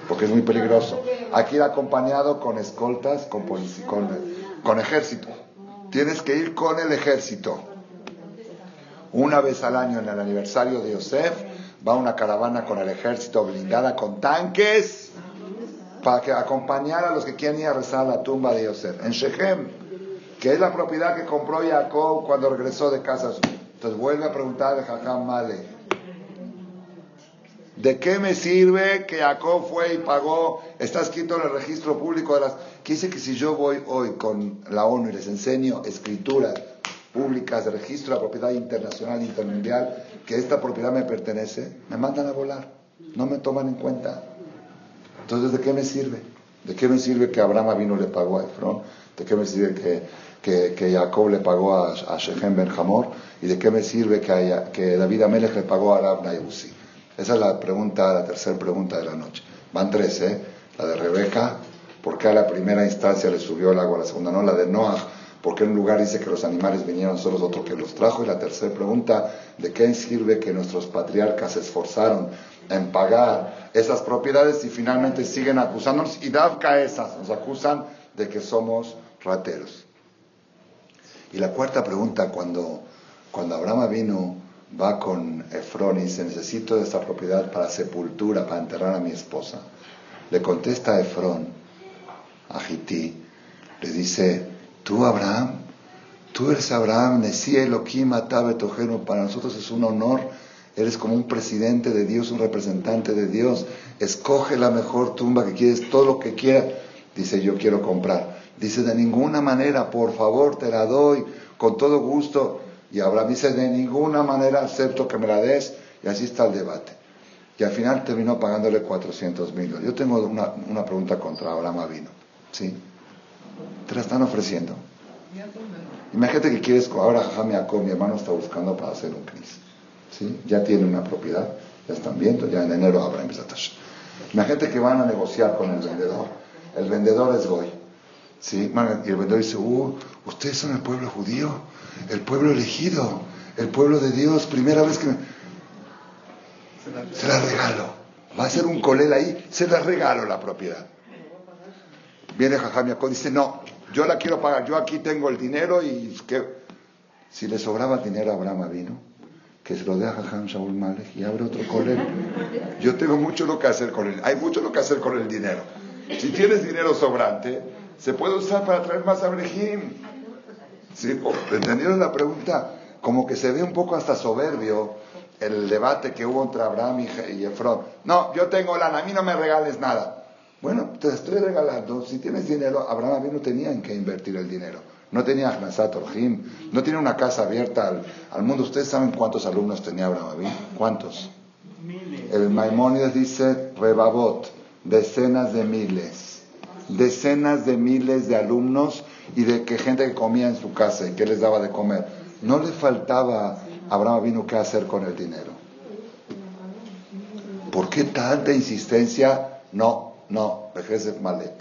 Porque es muy peligroso. Aquí ir acompañado con escoltas, con, con, con ejército. Tienes que ir con el ejército. Una vez al año en el aniversario de Yosef va una caravana con el ejército blindada con tanques para que acompañar a los que quieren ir a rezar a la tumba de Yosef. En Shechem, que es la propiedad que compró Jacob cuando regresó de casa. Entonces vuelve a preguntar de Jajam Male. ¿De qué me sirve que Jacob fue y pagó? Está escrito en el registro público de las... Que dice que si yo voy hoy con la ONU y les enseño escrituras públicas de registro de la propiedad internacional intermundial, que esta propiedad me pertenece, me mandan a volar. No me toman en cuenta. Entonces, ¿de qué me sirve? ¿De qué me sirve que Abraham vino y le pagó a Efron? ¿De qué me sirve que, que, Jacob le pagó a, a Shechem Ben Hamor? ¿Y de qué me sirve que, que David Amelech le pagó a Arab Nayusi? Esa es la pregunta, la tercera pregunta de la noche. Van tres, ¿eh? La de Rebeca, ¿por qué a la primera instancia le subió el agua? La segunda no, la de Noah, ¿por qué en un lugar dice que los animales vinieron solos, otro que los trajo? Y la tercera pregunta, ¿de qué sirve que nuestros patriarcas se esforzaron en pagar esas propiedades y finalmente siguen acusándonos? Y Davka esas, nos acusan de que somos rateros. Y la cuarta pregunta, cuando, cuando Abraham vino va con Efrón y dice, necesito esta propiedad para sepultura, para enterrar a mi esposa. Le contesta Efrón, a Jití, le dice, tú Abraham, tú eres Abraham, Nesí Elohim para nosotros es un honor, eres como un presidente de Dios, un representante de Dios, escoge la mejor tumba que quieres, todo lo que quieras. Dice, yo quiero comprar. Dice, de ninguna manera, por favor, te la doy, con todo gusto. Y Abraham dice, de ninguna manera acepto que me la des. Y así está el debate. Y al final terminó pagándole 400 mil. Yo tengo una, una, pregunta contra Abraham vino. ¿Sí? Te la están ofreciendo. Imagínate que quieres, ahora Jacob, mi hermano está buscando para hacer un CNIS. ¿Sí? Ya tiene una propiedad, ya están viendo, ya en enero habrá empezado. Imagínate que van a negociar con el vendedor. El vendedor es Goy. ¿Sí? Y el vendedor dice, uh, ustedes son el pueblo judío el pueblo elegido, el pueblo de Dios, primera vez que me... Se la regalo. Va a ser un colel ahí, se la regalo la propiedad. Viene Jajam y dice, no, yo la quiero pagar, yo aquí tengo el dinero y que... Si le sobraba dinero a Abraham vino, que se lo dé a Jajam Shaul Malek y abre otro colel. Yo tengo mucho lo que hacer con él, hay mucho lo que hacer con el dinero. Si tienes dinero sobrante, se puede usar para traer más abrejim. ¿Sí? ¿Entendieron la pregunta? Como que se ve un poco hasta soberbio el debate que hubo entre Abraham y Efrón. No, yo tengo lana, a mí no me regales nada. Bueno, te estoy regalando. Si tienes dinero, Abraham no tenía en qué invertir el dinero. No tenía Hnasat Orjim, no tiene una casa abierta al, mundo. ¿Ustedes saben cuántos alumnos tenía Abraham Abin? ¿Cuántos? El Maimónides dice Rebabot, decenas de miles, decenas de miles de alumnos y de que gente que comía en su casa y que les daba de comer. No le faltaba a Abraham vino qué hacer con el dinero. ¿Por qué tanta insistencia? No, no, Bejesef Malé.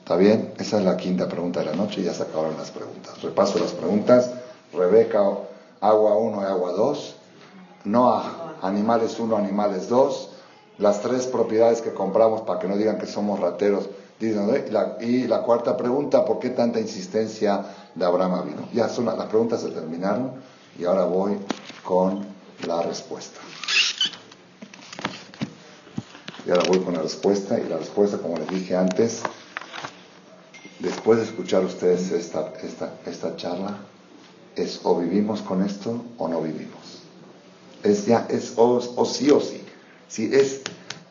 ¿Está bien? Esa es la quinta pregunta de la noche y ya se acabaron las preguntas. Repaso las preguntas. Rebeca, agua 1 y agua 2. Noah, animales 1, animales 2. Las tres propiedades que compramos para que no digan que somos rateros. Y la, cuarta pregunta, ¿por qué tanta insistencia de Abraham vino? Ya son, las preguntas se terminaron y ahora voy con la respuesta. Y ahora voy con la respuesta y la respuesta, como les dije antes, después de escuchar ustedes esta, esta, esta charla, es o vivimos con esto o no vivimos. Es ya, es o, sí o sí. Si es,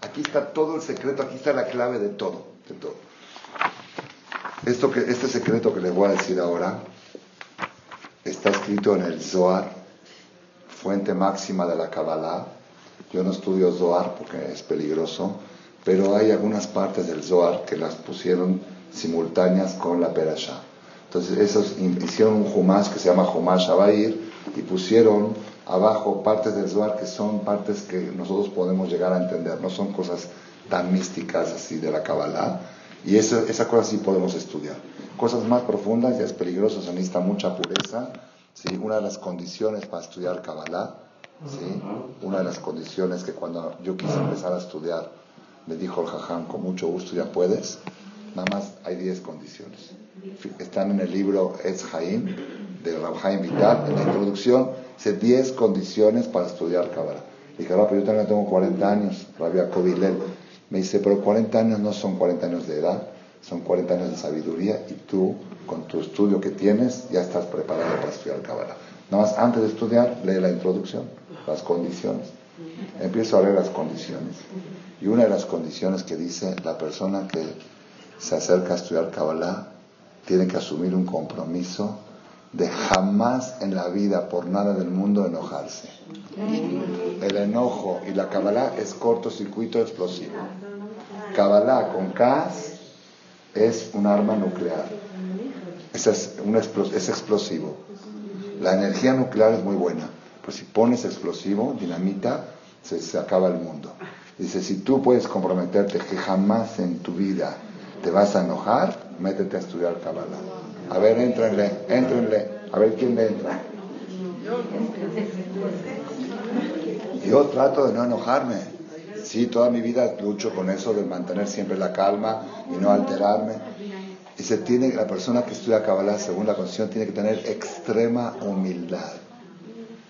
aquí está todo el secreto, aquí está la clave de todo, de todo. Esto que, este secreto que les voy a decir ahora está escrito en el Zohar, fuente máxima de la Kabbalah. Yo no estudio Zohar porque es peligroso, pero hay algunas partes del Zohar que las pusieron simultáneas con la Perashá. Entonces, esos hicieron un Humash que se llama Humash Abair y pusieron abajo partes del Zohar que son partes que nosotros podemos llegar a entender, no son cosas tan místicas así de la Kabbalah. Y eso, esa cosa sí podemos estudiar. Cosas más profundas ya es peligroso, se necesita mucha pureza. ¿sí? Una de las condiciones para estudiar Kabbalah, ¿sí? una de las condiciones que cuando yo quise empezar a estudiar, me dijo el Jajam, con mucho gusto ya puedes, Nada más hay 10 condiciones. Están en el libro Ez Haim, de Rabhaim Vital, en la introducción, dice 10 condiciones para estudiar Kabbalah. Dije, pero yo también tengo 40 años, Rabia Kovilel. Me dice, pero 40 años no son 40 años de edad, son 40 años de sabiduría y tú, con tu estudio que tienes, ya estás preparado para estudiar Kabbalah. Nada más antes de estudiar, lee la introducción, las condiciones. Empiezo a leer las condiciones. Y una de las condiciones que dice la persona que se acerca a estudiar Kabbalah, tiene que asumir un compromiso de jamás en la vida, por nada del mundo, enojarse. El enojo y la Kabbalah es cortocircuito explosivo. Kabbalah con Kas es un arma nuclear. Es, es explosivo. La energía nuclear es muy buena, pero si pones explosivo, dinamita, se, se acaba el mundo. Dice, si tú puedes comprometerte que jamás en tu vida te vas a enojar, métete a estudiar Kabbalah. A ver, éntrenle, éntrenle, a ver quién le entra. Yo trato de no enojarme. Sí, toda mi vida lucho con eso de mantener siempre la calma y no alterarme. Y se tiene, la persona que estudia Kabbalah, según la Constitución, tiene que tener extrema humildad.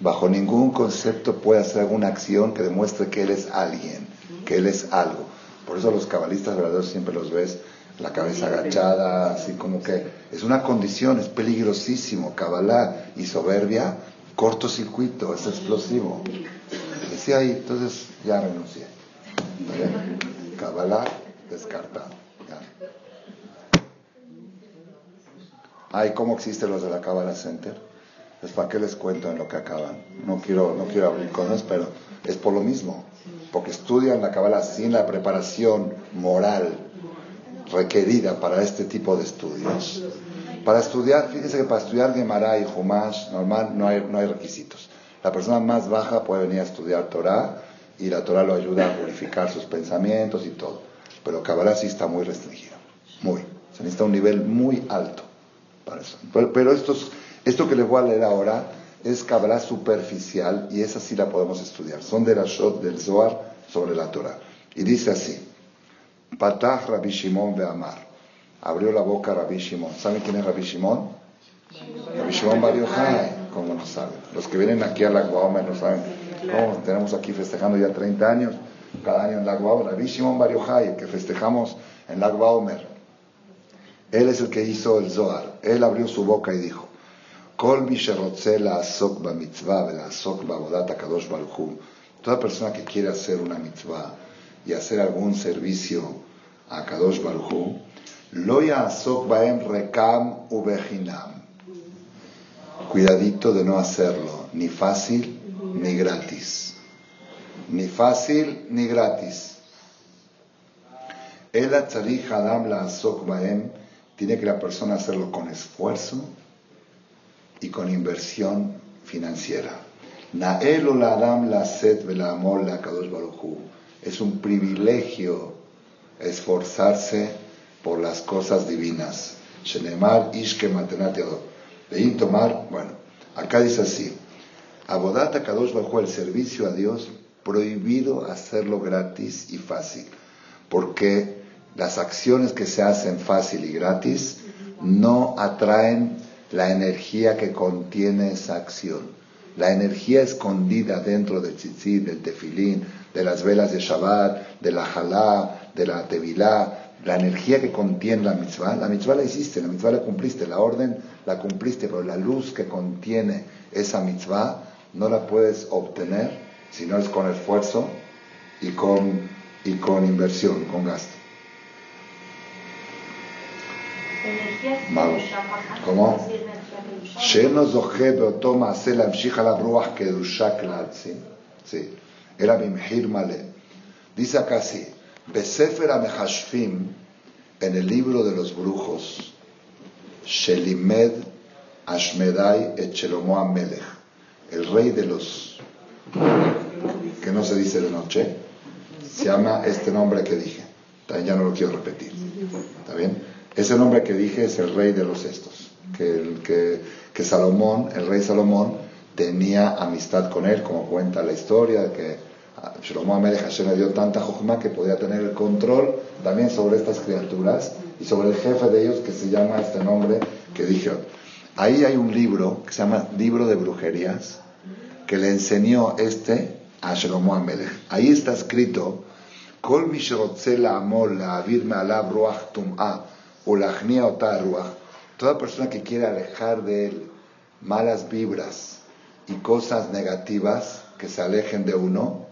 Bajo ningún concepto puede hacer alguna acción que demuestre que él es alguien, que él es algo. Por eso los cabalistas verdaderos siempre los ves la cabeza agachada, así como que es una condición, es peligrosísimo. Kabbalah y soberbia, cortocircuito, es explosivo. Decía ahí, entonces ya renuncié. Kabbalah descartado. Ay, ¿cómo existen los de la Kabbalah Center? Pues para qué les cuento en lo que acaban. No quiero, no quiero abrir cosas, pero es por lo mismo. Porque estudian la Kabbalah sin la preparación moral requerida para este tipo de estudios. Para estudiar, fíjense que para estudiar Gemara y Humash normal no hay, no hay requisitos. La persona más baja puede venir a estudiar Torah y la Torah lo ayuda a purificar sus pensamientos y todo. Pero Kabbalah sí está muy restringido, muy. Se necesita un nivel muy alto para eso. Pero, esto, esto que les voy a leer ahora es Kabbalah superficial y esa sí la podemos estudiar. Son de la Shot del Zohar sobre la Torah. Y dice así. Patah Rabbi Shimon Amar. Abrió la boca Rabbi Shimon. ¿Saben quién es Rabbi Shimon? Rabbi Shimon Bar Yochai. ¿Cómo no saben? Los que vienen aquí a la Guaoma no saben. ¿Cómo? Tenemos aquí festejando ya 30 años. cada año en Lagba Rabbi Shimon Bar Yochai, que festejamos en Lagba Omer. Él es el que hizo el Zohar. Él abrió su boca y dijo, Kol Toda persona que quiere hacer una mitzvah y hacer algún servicio a Kadosh Baruch lo yasok baem rekam ubechinam. Cuidadito de no hacerlo, ni fácil ni gratis. Ni fácil ni gratis. El tzarich adam la baem tiene que la persona hacerlo con esfuerzo y con inversión financiera. Nael la adam la set la la kadosh baruchu. Es un privilegio esforzarse por las cosas divinas. Shenemar ishke De tomar, bueno, acá dice así. Abodata kadosh baruchu, el servicio a Dios, prohibido hacerlo gratis y fácil. Porque las acciones que se hacen fácil y gratis no atraen la energía que contiene esa acción. La energía escondida dentro del tzitzit, del tefilín, de las velas de Shabbat, de la halá, de la tevilá, la energía que contiene la mitzvah, la mitzvah la hiciste, la mitzvah la cumpliste, la orden la cumpliste, pero la luz que contiene esa mitzvah no la puedes obtener si no es con esfuerzo y con, y con inversión, con gasto. ¿Cómo? שאינו זוכה באותו מעשה להמשיך עליו רוח קדושה כלל, sí, אלא במחיר מלא. Dice acá así, בספר המחשבים, en el libro de los brujos, שלימד אשמדי את שלמה המלך, el rey de los, que no se dice de noche, se llama este nombre que dije, ya no lo quiero repetir, ¿está bien? Ese nombre que dije es el rey de los estos, que, el, que, Salomón, el rey Salomón, tenía amistad con él, como cuenta la historia, que Shlomo Amelech Hashem le dio tanta jojma que podía tener el control también sobre estas criaturas y sobre el jefe de ellos que se llama este nombre que dije. Ahí hay un libro que se llama Libro de Brujerías que le enseñó este a Shlomo Amelech. Ahí está escrito, Kol la amor la ruach tum'ah Toda persona que quiere alejar de él malas vibras y cosas negativas que se alejen de uno,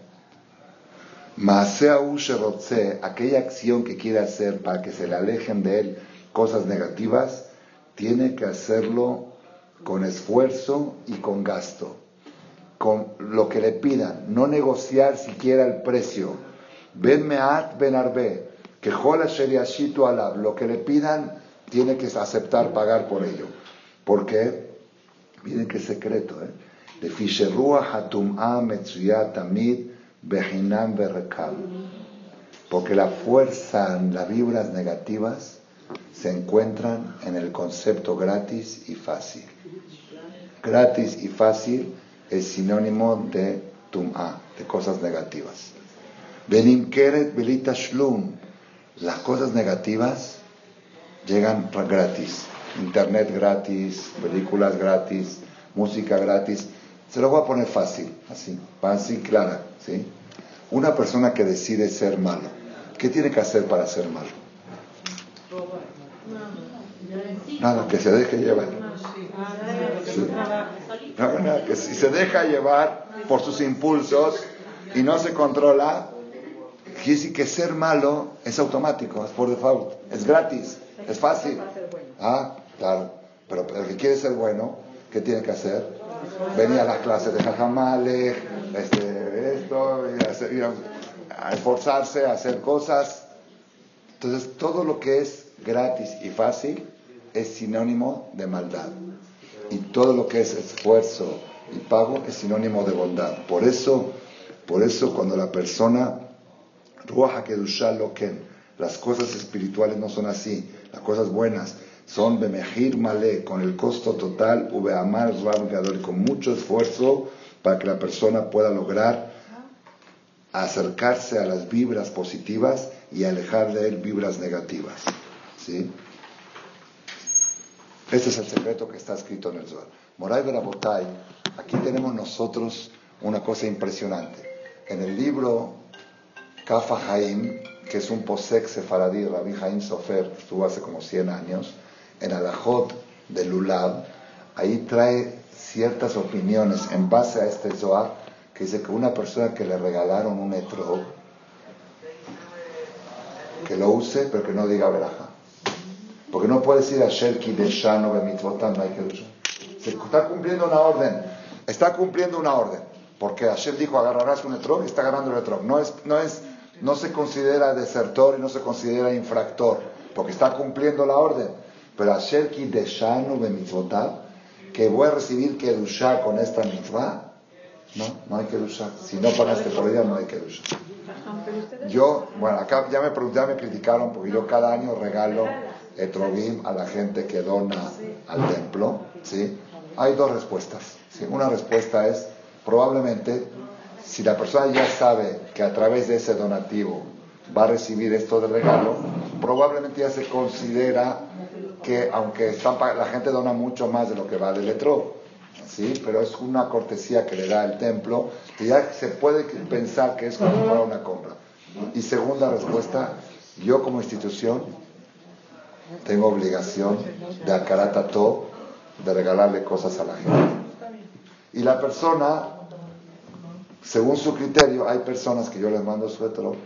aquella acción que quiere hacer para que se le alejen de él cosas negativas, tiene que hacerlo con esfuerzo y con gasto, con lo que le pidan, no negociar siquiera el precio. Ben meat ben arbe, que alab, lo que le pidan, tiene que aceptar pagar por ello. Porque, miren qué secreto, ¿eh? De Porque la fuerza, las vibras negativas se encuentran en el concepto gratis y fácil. Gratis y fácil es sinónimo de tum'a, de cosas negativas. Benim keret belita shlum, las cosas negativas llegan gratis. Internet gratis, películas gratis, música gratis. Se lo voy a poner fácil, así, fácil, clara, ¿sí? Una persona que decide ser malo, ¿qué tiene que hacer para ser malo? Nada, que se deje llevar. que si se deja llevar por sus impulsos y no se controla, Quiere decir que ser malo es automático, es por default, es gratis, es fácil. Ah, claro. Pero el que quiere ser bueno, ¿qué tiene que hacer? Venir a las clases de jajamale, este, esto, a, esforzarse, a hacer cosas. Entonces, todo lo que es gratis y fácil es sinónimo de maldad. Y todo lo que es esfuerzo y pago es sinónimo de bondad. Por eso, por eso cuando la persona las cosas espirituales no son así. Las cosas buenas son Bemehir Malé, con el costo total, Ubeamar Rab con mucho esfuerzo para que la persona pueda lograr acercarse a las vibras positivas y alejar de él vibras negativas. ¿Sí? Este es el secreto que está escrito en el Zohar. Moray Berabotay, aquí tenemos nosotros una cosa impresionante. En el libro Kafa Haim, que es un posek sefaradí, Rabbi Haim Sofer, estuvo hace como 100 años, en Alajot de Lulab, ahí trae ciertas opiniones en base a este Zohar, que dice que una persona que le regalaron un etrog, que lo use, pero que no diga veraja. Porque no puede decir a Sherki de Shano no hay que Se está cumpliendo una orden. Está cumpliendo una orden. Porque Hashem dijo agarrarás un etrog y está agarrando el etrog. No, es, no, es, no se considera desertor y no se considera infractor. Porque está cumpliendo la orden. Pero a Sherki de Shano que voy a recibir Kedusha con esta mitzvah, no, no hay Kedusha. Si no pagaste por ella, no hay Kedusha. Yo, bueno, acá ya me, ya me criticaron porque yo cada año regalo Etrogim a la gente que dona al templo, ¿sí? Hay dos respuestas. Una respuesta es, probablemente, si la persona ya sabe que a través de ese donativo va a recibir esto de regalo, probablemente ya se considera que aunque la gente dona mucho más de lo que vale el etro, ¿sí? pero es una cortesía que le da el templo, que ya se puede pensar que es como para una compra. Y segunda respuesta, yo como institución tengo obligación de acaratato, de regalarle cosas a la gente. Y la persona, según su criterio, hay personas que yo les mando su etro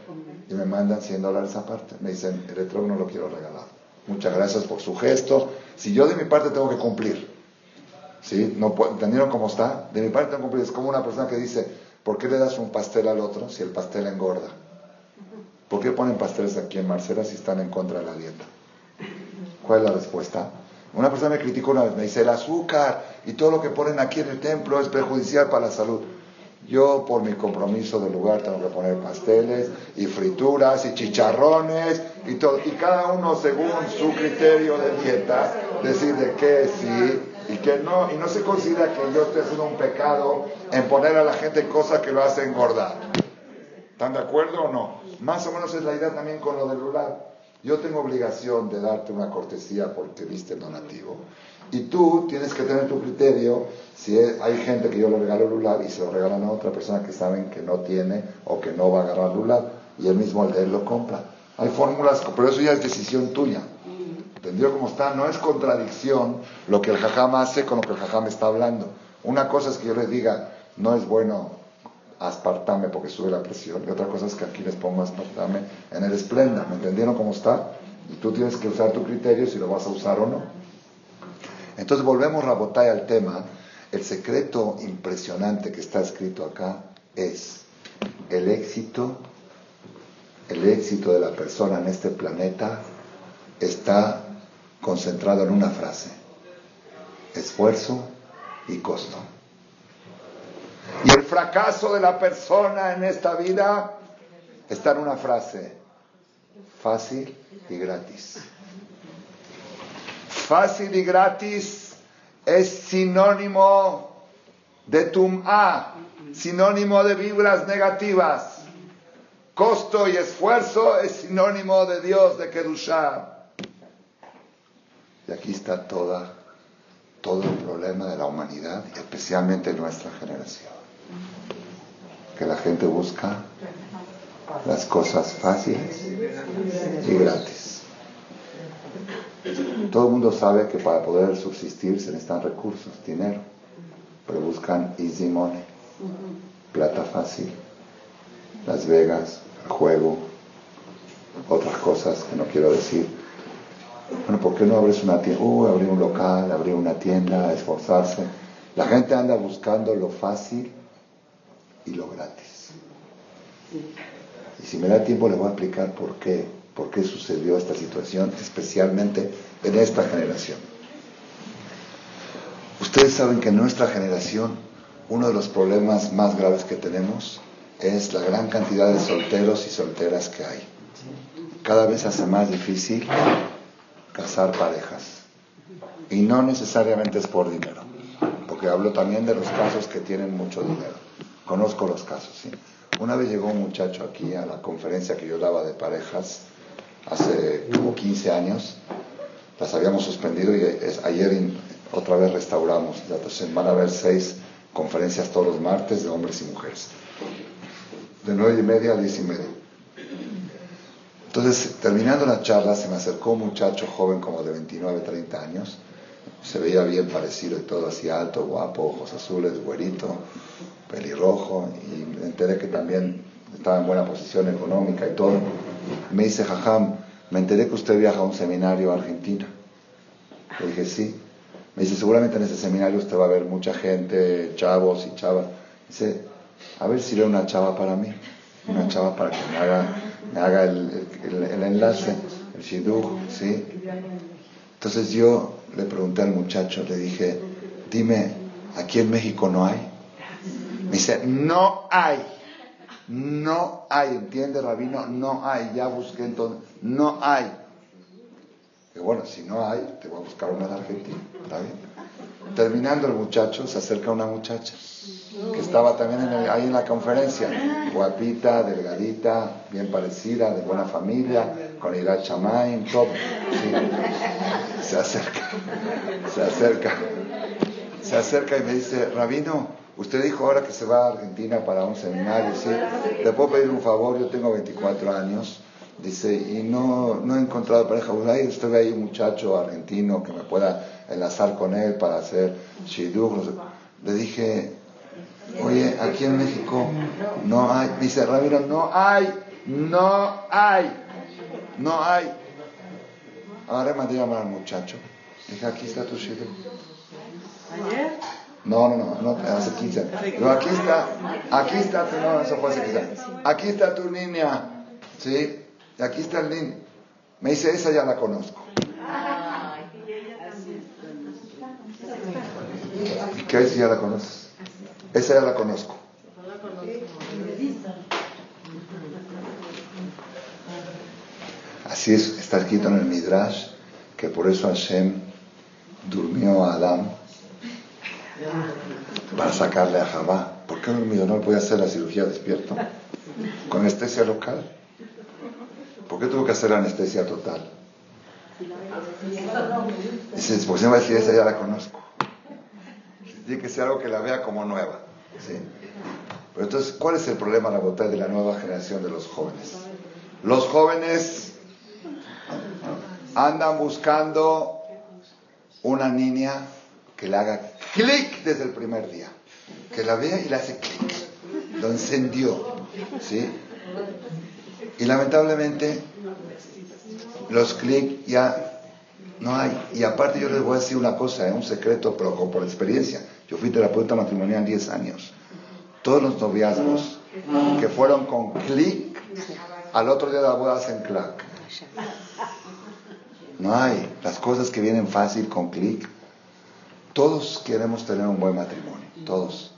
y me mandan 100 dólares aparte. Me dicen, el etro no lo quiero regalar. Muchas gracias por su gesto. Si yo de mi parte tengo que cumplir, ¿sí? No ¿Entendieron cómo está? De mi parte tengo que cumplir. Es como una persona que dice, ¿por qué le das un pastel al otro si el pastel engorda? ¿Por qué ponen pasteles aquí en Marcela si están en contra de la dieta? ¿Cuál es la respuesta? Una persona me criticó una vez, me dice, el azúcar y todo lo que ponen aquí en el templo es perjudicial para la salud. Yo, por mi compromiso del lugar, tengo que poner pasteles y frituras y chicharrones y todo. Y cada uno, según su criterio de dieta, decir de qué sí y qué no. Y no se considera que yo esté haciendo un pecado en poner a la gente cosas que lo hacen engordar. ¿Están de acuerdo o no? Más o menos es la idea también con lo del lugar. Yo tengo obligación de darte una cortesía porque viste el donativo. Y tú tienes que tener tu criterio si hay gente que yo le regalo lulab y se lo regalan a otra persona que saben que no tiene o que no va a agarrar lulab y él mismo al de él lo compra. Hay fórmulas, pero eso ya es decisión tuya. ¿Entendió cómo está? No es contradicción lo que el jajam hace con lo que el jajam está hablando. Una cosa es que yo les diga, no es bueno aspartame porque sube la presión. Y otra cosa es que aquí les pongo aspartame en el esplenda. ¿Me entendieron cómo está? Y tú tienes que usar tu criterio si lo vas a usar o no. Entonces volvemos a botar al tema. El secreto impresionante que está escrito acá es el éxito, el éxito de la persona en este planeta está concentrado en una frase, esfuerzo y costo. Y el fracaso de la persona en esta vida está en una frase, fácil y gratis. Fácil y gratis es sinónimo de tum'a, sinónimo de vibras negativas. Costo y esfuerzo es sinónimo de Dios, de Kedushah. Y aquí está toda, todo el problema de la humanidad, especialmente nuestra generación que la gente busca las cosas fáciles y gratis. Todo el mundo sabe que para poder subsistir se necesitan recursos, dinero, pero buscan easy money, plata fácil, Las Vegas, el juego, otras cosas que no quiero decir. Bueno, ¿por qué no abres una tienda? Uh, abrir un local, abrir una tienda, esforzarse. La gente anda buscando lo fácil y lo gratis. Y si me da tiempo les voy a explicar por qué, por qué sucedió esta situación, especialmente en esta generación. Ustedes saben que en nuestra generación uno de los problemas más graves que tenemos es la gran cantidad de solteros y solteras que hay. Cada vez hace más difícil casar parejas. Y no necesariamente es por dinero, porque hablo también de los casos que tienen mucho dinero. Conozco los casos, sí. Una vez llegó un muchacho aquí a la conferencia que yo daba de parejas hace como 15 años. Las habíamos suspendido y ayer otra vez restauramos. Entonces van a haber seis conferencias todos los martes de hombres y mujeres. De nueve y media a diez y media. Entonces, terminando la charla, se me acercó un muchacho joven como de 29, 30 años. Se veía bien parecido y todo así alto, guapo, ojos azules, güerito, pelirrojo. Y me enteré que también estaba en buena posición económica y todo. Me dice, Jajam, me enteré que usted viaja a un seminario a Argentina. Le dije, sí. Me dice, seguramente en ese seminario usted va a ver mucha gente, chavos y chavas. Dice, a ver si ve una chava para mí, una chava para que me haga, me haga el, el, enlace, el shidduch, ¿sí? Entonces yo le pregunté al muchacho, le dije, dime, ¿aquí en México no hay? Me dice, no hay, no hay, ¿entiende, Rabino? No hay, ya busqué entonces, no hay. Y bueno, si no hay, te voy a buscar una de Argentina, ¿está bien? Terminando el muchacho, se acerca una muchacha que estaba también ahí en la conferencia, guapita, delgadita, bien parecida, de buena familia, con Irat Chamain, todo. Se acerca, se acerca, se acerca y me dice, Rabino, usted dijo ahora que se va a Argentina para un seminario, ¿sí? ¿Le puedo pedir un favor? Yo tengo 24 años. Dice, y no, no he encontrado pareja. Usted usted ve ahí un muchacho argentino que me pueda enlazar con él para hacer shidduch. Le dije, Oye, aquí en México no hay. Dice Ramiro, no hay, no hay, no hay. Ahora mandé a llamar al muchacho. Dije, aquí está tu shido. No, no, no, no, hace 15 Pero aquí está, aquí está tu, no, eso fue hace 15 Aquí está tu niña, ¿sí? Y aquí está el niño. Me dice, esa ya la conozco. ¿Y qué si ya la conoces? Esa ya la conozco. Así es, está escrito en el Midrash que por eso Hashem durmió a Adán para sacarle a Javá. ¿Por qué dormido? No puede hacer la cirugía despierto. Con anestesia local. ¿Por qué tuvo que hacer la anestesia total? Pues va a decir, esa ya la conozco. Tiene que ser algo que la vea como nueva. ¿sí? Pero entonces, ¿cuál es el problema, la botella de la nueva generación de los jóvenes? Los jóvenes andan buscando una niña que le haga clic desde el primer día. Que la vea y le hace clic. Lo encendió. ¿Sí? Y lamentablemente, los clics ya no hay. Y aparte yo les voy a decir una cosa, es un secreto, pero por experiencia. Yo fui terapeuta matrimonial 10 años. Todos los noviazgos que fueron con clic, al otro día de la boda hacen clac. No hay. Las cosas que vienen fácil con clic. Todos queremos tener un buen matrimonio. Todos.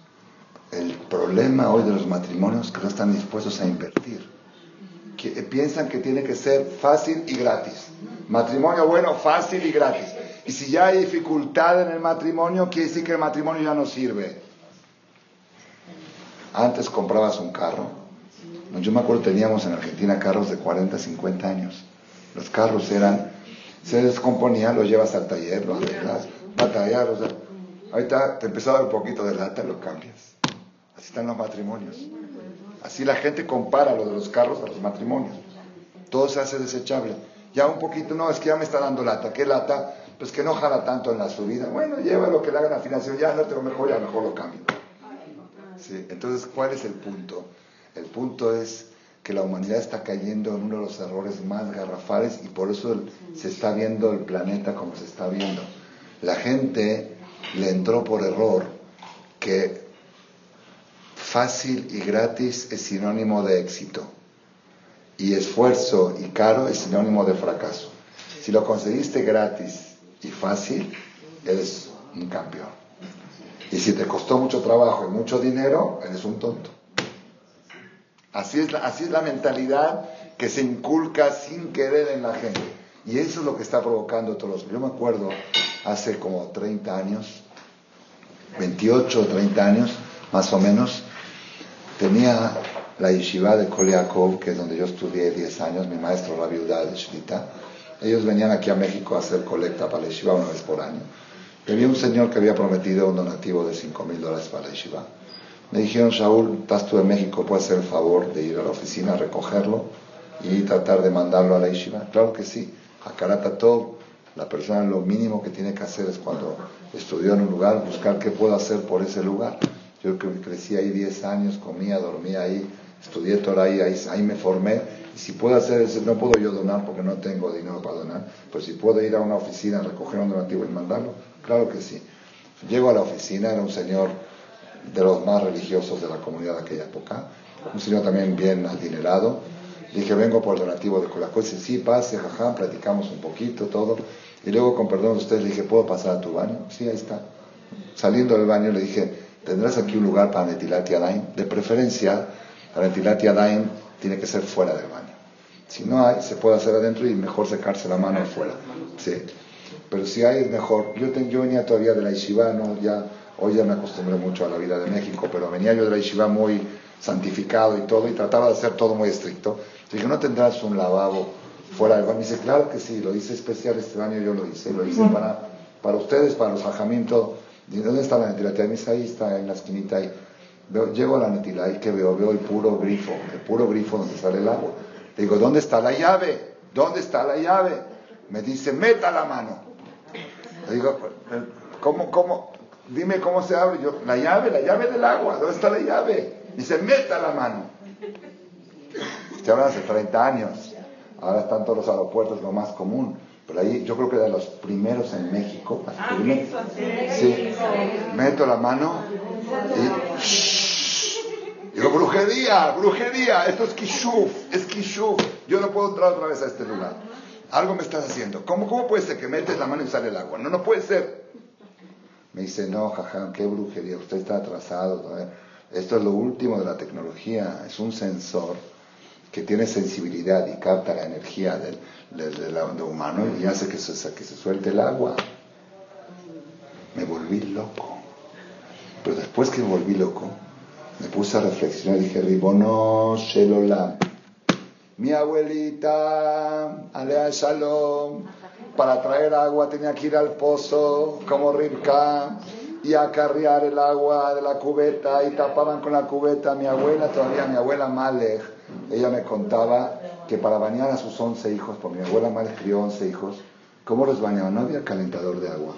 El problema hoy de los matrimonios es que no están dispuestos a invertir. Que piensan que tiene que ser fácil y gratis. Matrimonio bueno, fácil y gratis. Y si ya hay dificultad en el matrimonio, quiere decir que el matrimonio ya no sirve. Antes comprabas un carro. Yo me acuerdo teníamos en Argentina carros de 40, 50 años. Los carros eran, se descomponían, los llevas al taller, los arreglas, batallar, o sea, ahorita te empezó a dar un poquito de lata, lo cambias. Así están los matrimonios. Así la gente compara lo de los carros a los matrimonios. Todo se hace desechable. Ya un poquito, no, es que ya me está dando lata. ¿Qué lata? pues que no jala tanto en la subida. Bueno, lleva lo que le hagan a financiación, ya no tengo mejor, ya mejor lo cambio. Sí, entonces, ¿cuál es el punto? El punto es que la humanidad está cayendo en uno de los errores más garrafales y por eso se está viendo el planeta como se está viendo. La gente le entró por error que fácil y gratis es sinónimo de éxito y esfuerzo y caro es sinónimo de fracaso. Si lo conseguiste gratis y fácil, eres un campeón. Y si te costó mucho trabajo y mucho dinero, eres un tonto. Así es, la, así es la mentalidad que se inculca sin querer en la gente. Y eso es lo que está provocando todos los... Yo me acuerdo hace como 30 años, 28 o 30 años, más o menos, tenía la yeshiva de Koliakov, que es donde yo estudié 10 años, mi maestro, la viuda de Shlita, ellos venían aquí a México a hacer colecta para la yeshiva una vez por año. Y había un señor que había prometido un donativo de 5 mil dólares para la yeshiva. Me dijeron, Shaul, estás tú en México, puedes hacer el favor de ir a la oficina a recogerlo. y tratar de mandarlo a la yeshiva. Claro que sí, todo la persona lo mínimo que tiene que hacer es cuando estudió en un lugar, buscar qué puedo hacer por ese lugar. Yo crecí ahí 10 años, comía, dormía ahí, estudié Torah ahí, ahí, me formé. Y si puedo hacer eso, no puedo yo donar porque no tengo dinero para donar, pues si puedo ir a una oficina, recoger un donativo y mandarlo, claro que sí. Llego a la oficina, era un señor de los más religiosos de la comunidad de aquella época, un señor también bien adinerado. Dije, vengo por el donativo de Colacó. Dice, sí, pase, jajá, platicamos un poquito, todo. Y luego, con perdón de ustedes, le dije, ¿puedo pasar a tu baño? Sí, ahí está. Saliendo del baño le dije, ¿tendrás aquí un lugar para Netilat Yadayim? De preferencia, la Netilat Yadayim tiene que ser fuera del baño. Si no hay, se puede hacer adentro y mejor secarse la mano afuera. Sí. Pero si hay, es mejor. Yo, yo venía todavía de la Yeshiva, ¿no? ya, hoy ya me acostumbré mucho a la vida de México, pero venía yo de la Yeshiva muy santificado y todo, y trataba de hacer todo muy estricto. Dije, ¿no tendrás un lavabo fuera del baño? Me dice, claro que sí, lo hice especial este año, yo lo hice, lo hice para, para ustedes, para los ajamientos. ¿Dónde está la netila? Me dice, ahí está, en la esquinita ahí. llego a la netila y que veo, veo el puro grifo, el puro grifo donde sale el agua. Le digo, ¿dónde está la llave? ¿Dónde está la llave? Me dice, meta la mano. Le digo, ¿cómo, cómo? Dime cómo se abre. Yo, la llave, la llave del agua, ¿dónde está la llave? Dice, meta la mano. Estoy hablando hace 30 años. Ahora están todos los aeropuertos, lo más común. Pero ahí yo creo que de los primeros en México. Ah, sí. Meto la mano y. Digo, brujería, brujería, esto es kishuf, es kishuf. Yo no puedo entrar otra vez a este lugar. Algo me estás haciendo. ¿Cómo, cómo puede ser que metes la mano y sale el agua? No, no puede ser. Me dice, no, jaja, qué brujería, usted está atrasado. Esto es lo último de la tecnología, es un sensor que tiene sensibilidad y capta la energía del, del, humano y hace que se, que se suelte el agua. Me volví loco. Pero después que me volví loco, me puse a reflexionar y dije, Ribono Shelolam. Mi abuelita, Alea Shalom, para traer agua tenía que ir al pozo, como Ribka, y acarrear el agua de la cubeta, y tapaban con la cubeta. Mi abuela, todavía mi abuela Malek, ella me contaba que para bañar a sus 11 hijos, porque mi abuela Malek crió 11 hijos, ¿cómo los bañaban? No había calentador de agua.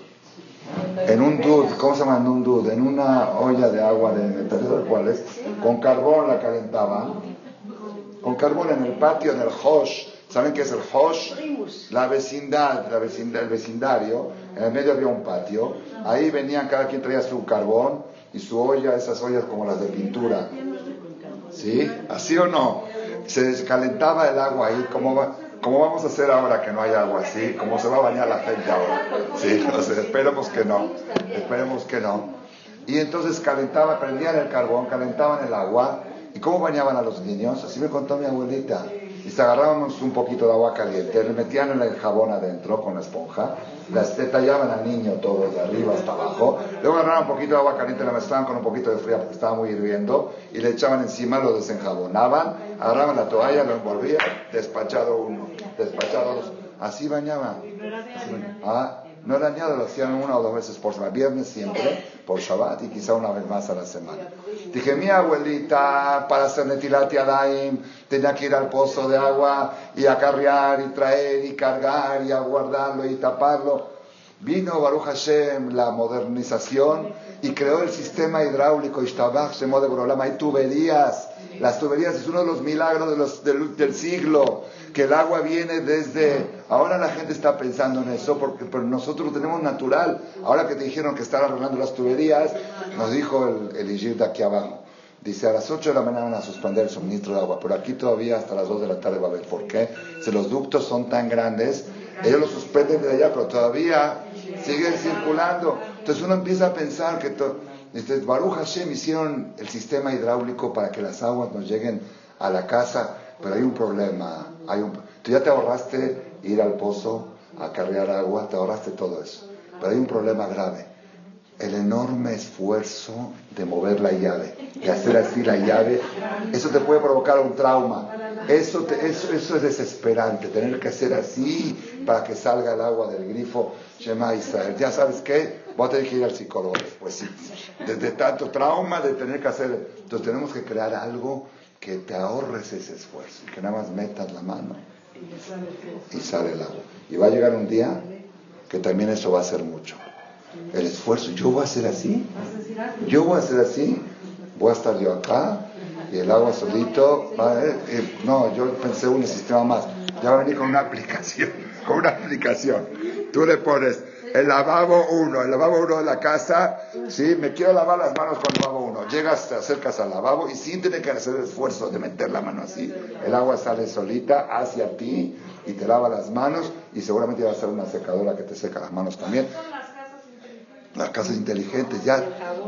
En un dud, ¿cómo se llama en un dud? En una olla de agua de metal, cuáles, con carbón la calentaban, con carbón en el patio, en el hosh, ¿Saben qué es el Hosh? La vecindad, la vecindad, el vecindario. En el medio había un patio. Ahí venían, cada quien traía su carbón y su olla, esas ollas como las de pintura. ¿Sí? ¿Así o no? Se descalentaba el agua ahí. ¿Cómo, vamos a hacer ahora que no hay agua así? ¿Cómo se va a bañar la gente ahora? Sí, esperemos que no. Esperemos que no. Y entonces calentaba, prendían el carbón, calentaban el agua. ¿Y cómo bañaban a los niños? Así me contó mi abuelita y se agarraban un poquito de agua caliente, le metían el jabón adentro con la esponja, las tallaban al niño todo de arriba hasta abajo, luego agarraban un poquito de agua caliente, la mezclaban con un poquito de fría porque estaba muy hirviendo y le echaban encima, lo desenjabonaban, agarraban la toalla, lo envolvían, despachado uno, despachado dos, así bañaban. Ah, no era añado, lo hacían una o dos veces por semana, viernes siempre, por Shabbat y quizá una vez más a la semana. Dije, mi abuelita, para hacer Netilat Yadayim, tenía que ir al pozo de agua y acarrear y traer y cargar y aguardarlo y taparlo. Vino Baruch Hashem la modernización y creó el sistema hidráulico, Ishtabach, Shemode Borolama, hay tuberías. Las tuberías es uno de los milagros del, siglo que el agua viene desde... Ahora la gente está pensando en eso, porque pero nosotros lo tenemos natural. Ahora que te dijeron que están arreglando las tuberías, nos dijo el, el de aquí abajo. Dice, a las 8 de la mañana van a suspender el suministro de agua, pero aquí todavía hasta las 2 de la tarde va a haber. ¿Por qué? Si los ductos son tan grandes, ellos los suspenden de allá, pero todavía siguen circulando. Entonces uno empieza a pensar que... Desde Baruch Hashem hicieron el sistema hidráulico para que las aguas nos lleguen a la casa, pero hay un problema, hay un, tú ya te ahorraste ir al pozo a cargar agua, te ahorraste todo eso. Pero hay un problema grave. El enorme esfuerzo de mover la llave, de hacer así la llave, eso te puede provocar un trauma. Eso, eso, eso es desesperante, tener que hacer así para que salga el agua del grifo. Shema Israel. ¿Ya sabes qué? Voy a tener que ir al psicólogo Pues sí. Desde tanto trauma de tener que hacer. Entonces tenemos que crear algo que te ahorres ese esfuerzo, que nada más metas la mano y sale el agua. Y va a llegar un día que también eso va a ser mucho. El esfuerzo, yo voy a hacer así, yo voy a hacer así, voy a estar yo acá y el agua solito, no, yo pensé un sistema más, ya va a venir con una aplicación, con una aplicación. Tú le pones el lavabo uno, el lavabo uno de la casa, sí, me quiero lavar las manos con el lavabo uno. Llegas, te acercas al lavabo y sin tener que hacer el esfuerzo de meter la mano así, el agua sale solita hacia ti y te lava las manos y seguramente va a ser una secadora que te seca las manos también las casas inteligentes, ya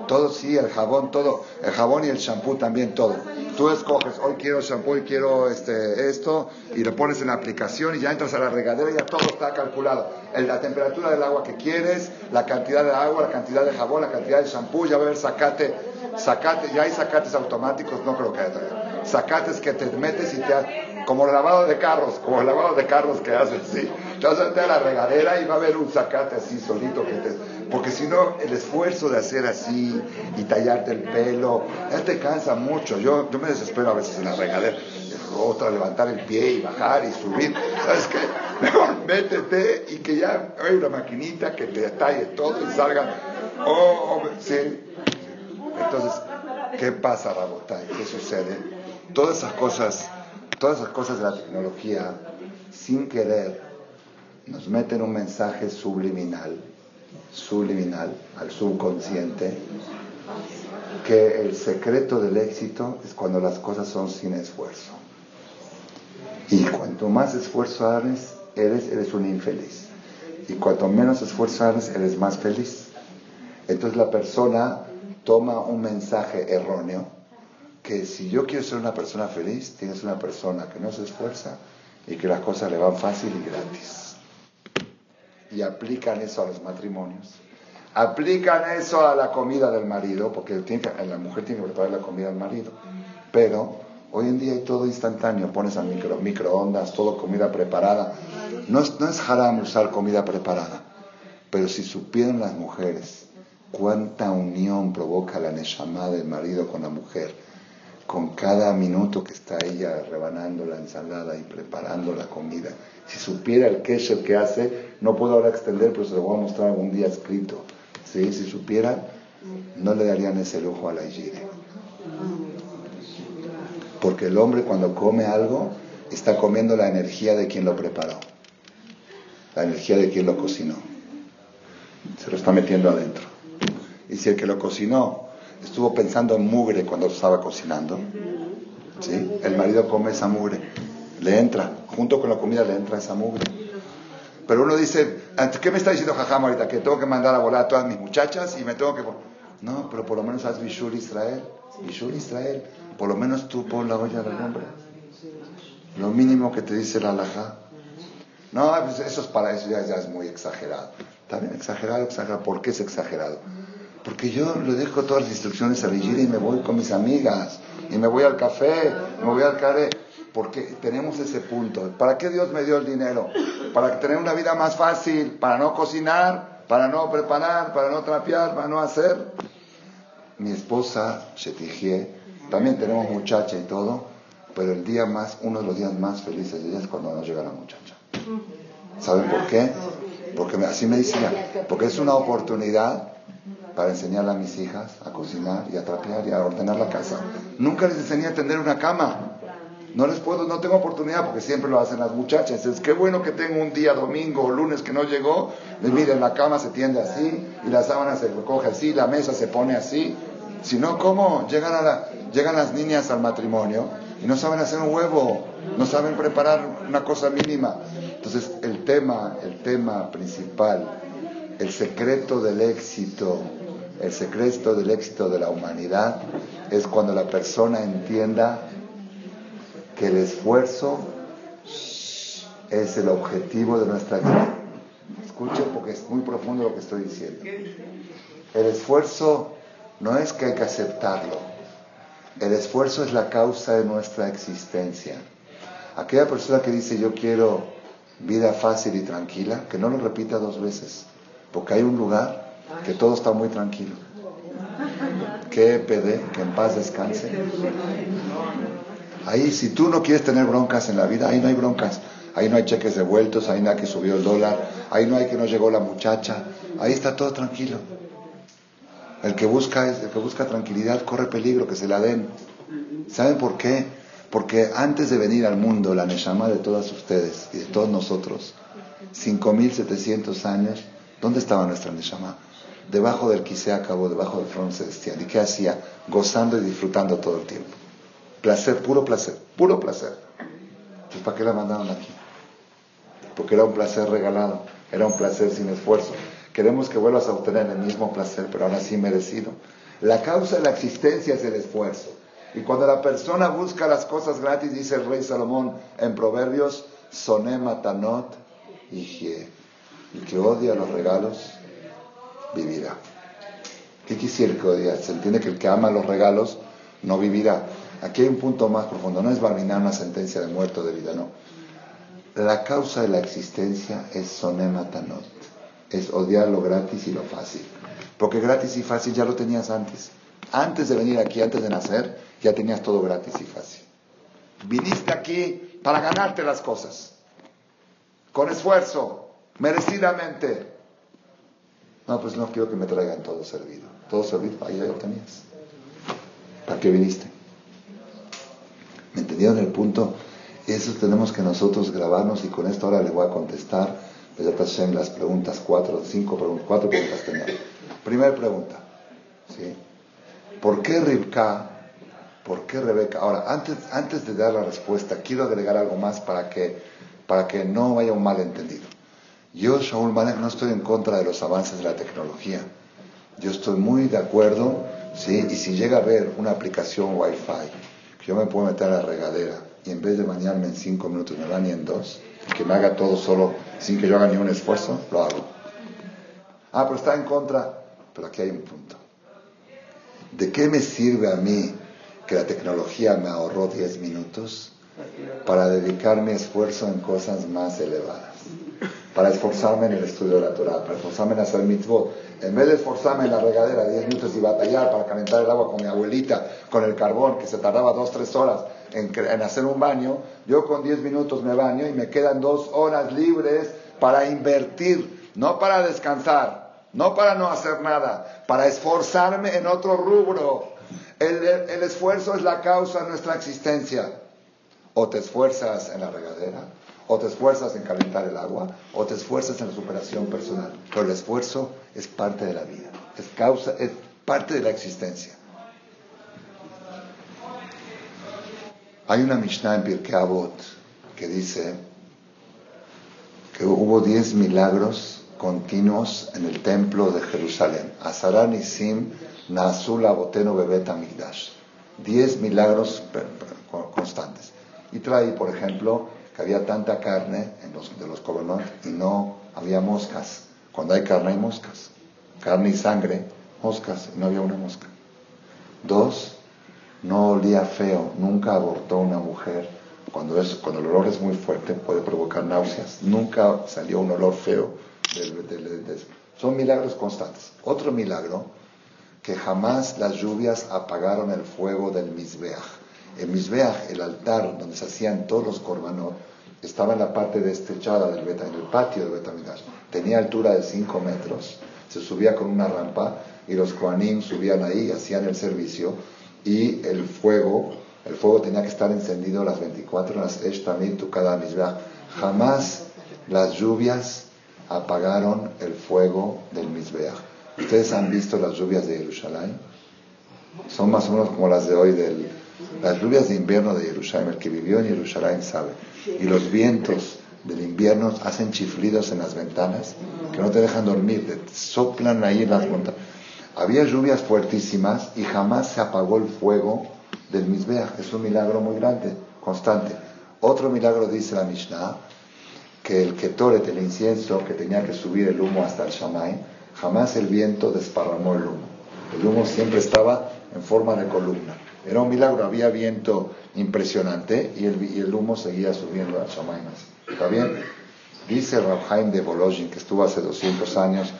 todo sí, el jabón, todo, el jabón y el shampoo también, todo. Tú escoges, hoy quiero shampoo y quiero este, esto, y lo pones en la aplicación y ya entras a la regadera y ya todo está calculado. la temperatura del agua que quieres, la cantidad de agua, la cantidad de jabón, la cantidad de shampoo, ya va a haber sacate, sacate, ya hay sacates automáticos, no creo que haya Sacates que te metes y te como el lavado de carros, como el lavado de carros que haces, sí. Entonces a la regadera y va a haber un sacate así solito que te porque si no, el esfuerzo de hacer así y tallarte el pelo, ya te cansa mucho. Yo, yo me desespero a veces en la regadera. Otra, levantar el pie y bajar y subir. ¿Sabes qué? Mejor métete y que ya hay una maquinita que te talle todo y salga. Oh, oh sí. Entonces, ¿qué pasa, Rabotay? ¿Qué sucede? Todas esas cosas, todas esas cosas de la tecnología, sin querer, nos meten un mensaje subliminal subliminal, al subconsciente, que el secreto del éxito es cuando las cosas son sin esfuerzo. Y cuanto más esfuerzo haces, eres, eres un infeliz. Y cuanto menos esfuerzo haces, eres más feliz. Entonces la persona toma un mensaje erróneo que si yo quiero ser una persona feliz, tienes una persona que no se esfuerza y que las cosas le van fácil y gratis y aplican eso a los matrimonios. Aplican eso a la comida del marido, porque la mujer tiene que preparar la comida del marido. Pero hoy en día hay todo instantáneo, pones a micro, microondas, todo comida preparada. No es, no es haram usar comida preparada, pero si supieran las mujeres cuánta unión provoca la neshama del marido con la mujer, con cada minuto que está ella rebanando la ensalada y preparando la comida. Si supiera el kesher que hace, no puedo ahora extender, pero se lo voy a mostrar algún día escrito. Si supiera, no le darían ese lujo a la higiene. Porque el hombre cuando come algo, está comiendo la energía de quien lo preparó, la energía de quien lo cocinó. Se lo está metiendo adentro. Y si el que lo cocinó estuvo pensando en mugre cuando estaba cocinando. ¿Sí? El marido come esa mugre, le entra, junto con la comida le entra esa mugre. Pero uno dice, ¿qué me está diciendo Jajam ahorita? Que tengo que mandar a volar a todas mis muchachas y me tengo que... No, pero por lo menos haz Bishul Israel. Bishul Israel. Por lo menos tú pon la olla del hombre. Lo mínimo que te dice la alhaja. No, pues eso es para eso, ya, ya es muy exagerado. También exagerado, exagerado. ¿Por qué es exagerado? Porque yo le dejo todas las instrucciones a Vigir y me voy con mis amigas. Y me voy al café, me voy al care. Porque tenemos ese punto. ¿Para qué Dios me dio el dinero? Para tener una vida más fácil, para no cocinar, para no preparar, para no trapear, para no hacer. Mi esposa, Shetigie, también tenemos muchacha y todo, pero el día más, uno de los días más felices de ella es cuando nos llega la muchacha. ¿Saben por qué? Porque así me decía, porque es una oportunidad para enseñarle a mis hijas a cocinar y a trapear y a ordenar la casa. Nunca les enseñé a tender una cama. No les puedo, no tengo oportunidad porque siempre lo hacen las muchachas. Es que bueno que tengo un día domingo o lunes que no llegó. Les miren, la cama se tiende así y la sábana se recoge así, la mesa se pone así. Si no, ¿cómo? Llegan, a la, llegan las niñas al matrimonio y no saben hacer un huevo, no saben preparar una cosa mínima. Entonces, el tema, el tema principal, el secreto del éxito el secreto del éxito de la humanidad es cuando la persona entienda que el esfuerzo es el objetivo de nuestra vida. Escuchen porque es muy profundo lo que estoy diciendo. El esfuerzo no es que hay que aceptarlo. El esfuerzo es la causa de nuestra existencia. Aquella persona que dice yo quiero vida fácil y tranquila, que no lo repita dos veces, porque hay un lugar que todo está muy tranquilo. Que PD, que en paz descanse. Ahí, si tú no quieres tener broncas en la vida, ahí no hay broncas. Ahí no hay cheques devueltos, ahí no hay que subió el dólar, ahí no hay que no llegó la muchacha. Ahí está todo tranquilo. El que busca, el que busca tranquilidad corre peligro, que se la den. ¿Saben por qué? Porque antes de venir al mundo, la Neshama de todas ustedes y de todos nosotros, 5.700 años, ¿dónde estaba nuestra Neshama? Debajo del Kisea acabó, debajo del trono celestial. ¿Y qué hacía? Gozando y disfrutando todo el tiempo. Placer, puro placer, puro placer. Entonces, ¿para qué la mandaron aquí? Porque era un placer regalado, era un placer sin esfuerzo. Queremos que vuelvas a obtener el mismo placer, pero ahora sí merecido. La causa de la existencia es el esfuerzo. Y cuando la persona busca las cosas gratis, dice el rey Salomón en Proverbios, soné matanot y El que odia los regalos, vivirá. ¿Qué quisiera que odia? Se entiende que el que ama los regalos no vivirá. Aquí hay un punto más profundo. No es barminar una sentencia de muerto de vida, no. La causa de la existencia es soné matanot. Es odiar lo gratis y lo fácil. Porque gratis y fácil ya lo tenías antes. Antes de venir aquí, antes de nacer, ya tenías todo gratis y fácil. Viniste aquí para ganarte las cosas, con esfuerzo, merecidamente. No, pues no quiero que me traigan todo servido. Todo servido, ahí ya lo tenías. ¿Para qué viniste? ¿Me entendieron el punto? Eso tenemos que nosotros grabarnos y con esto ahora le voy a contestar pues las preguntas, cuatro, cinco preguntas, cuatro preguntas tenía. Primera pregunta, ¿sí? ¿Por qué Rivka ¿Por qué Rebeca? Ahora, antes, antes de dar la respuesta, quiero agregar algo más para que, para que no haya un malentendido. Yo, Shaul Malek, no estoy en contra de los avances de la tecnología. Yo estoy muy de acuerdo, ¿sí? Y si llega a haber una aplicación Wi-Fi, yo me puedo meter a la regadera y en vez de bañarme en cinco minutos me bañe en dos, que me haga todo solo sin que yo haga ni un esfuerzo, lo hago. Ah, pero está en contra. Pero aquí hay un punto. ¿De qué me sirve a mí que la tecnología me ahorró 10 minutos para dedicar mi esfuerzo en cosas más elevadas, para esforzarme en el estudio de la Torah, para esforzarme en hacer mitzvot. En vez de esforzarme en la regadera 10 minutos y batallar para calentar el agua con mi abuelita, con el carbón, que se tardaba 2-3 horas en, en, hacer un baño, yo con 10 minutos me baño y me quedan 2 horas libres para invertir, no para descansar, no para no hacer nada, para esforzarme en otro rubro el, esfuerzo es la causa de nuestra existencia. O te esfuerzas en la regadera, o te esfuerzas en calentar el agua, o te esfuerzas en la superación personal. Pero el esfuerzo es parte de la vida, es causa, es parte de la existencia. Hay una Mishnah en Pirkei Avot que dice que hubo diez milagros continuos en el templo de Jerusalén. Azarán y Sim Nazula Boteno Bebet Amigdash. Diez milagros constantes. Y trae, por ejemplo, que había tanta carne en los, de los colonos y no había moscas. Cuando hay carne hay moscas. Carne y sangre, moscas, y no había una mosca. Dos, no olía feo, nunca abortó una mujer. Cuando, el olor es muy fuerte puede provocar náuseas. Nunca salió un olor feo. son milagros constantes. Otro milagro que jamás las lluvias apagaron el fuego del Mizbeach. El Mizbeach, el altar donde se hacían todos los korbanot, estaba en la parte destrechada del Beta, en el patio del Betamidash. Tenía altura de 5 metros, se subía con una rampa y los Koanim subían ahí, hacían el servicio y el fuego, el fuego tenía que estar encendido las 24 horas, tu cada Mizbeach. Jamás las lluvias apagaron el fuego del Mizbeach. ¿Ustedes han visto las lluvias de Jerusalén? Son más o menos como las de hoy, del, las lluvias de invierno de Jerusalén. El que vivió en Jerusalén sabe. Y los vientos del invierno hacen chiflidos en las ventanas que no te dejan dormir, te soplan ahí en las montañas. Había lluvias fuertísimas y jamás se apagó el fuego del Mizbeach. Es un milagro muy grande, constante. Otro milagro dice la Mishnah, que el Ketoret, el incienso que tenía que subir el humo hasta el Shamay, Jamás el viento desparramó el humo. El humo siempre estaba en forma de columna. Era un milagro, había viento impresionante y el, humo seguía subiendo a Shamainas. ¿Está bien? Dice Rabhaim de Volozhin, que estuvo hace 200 años,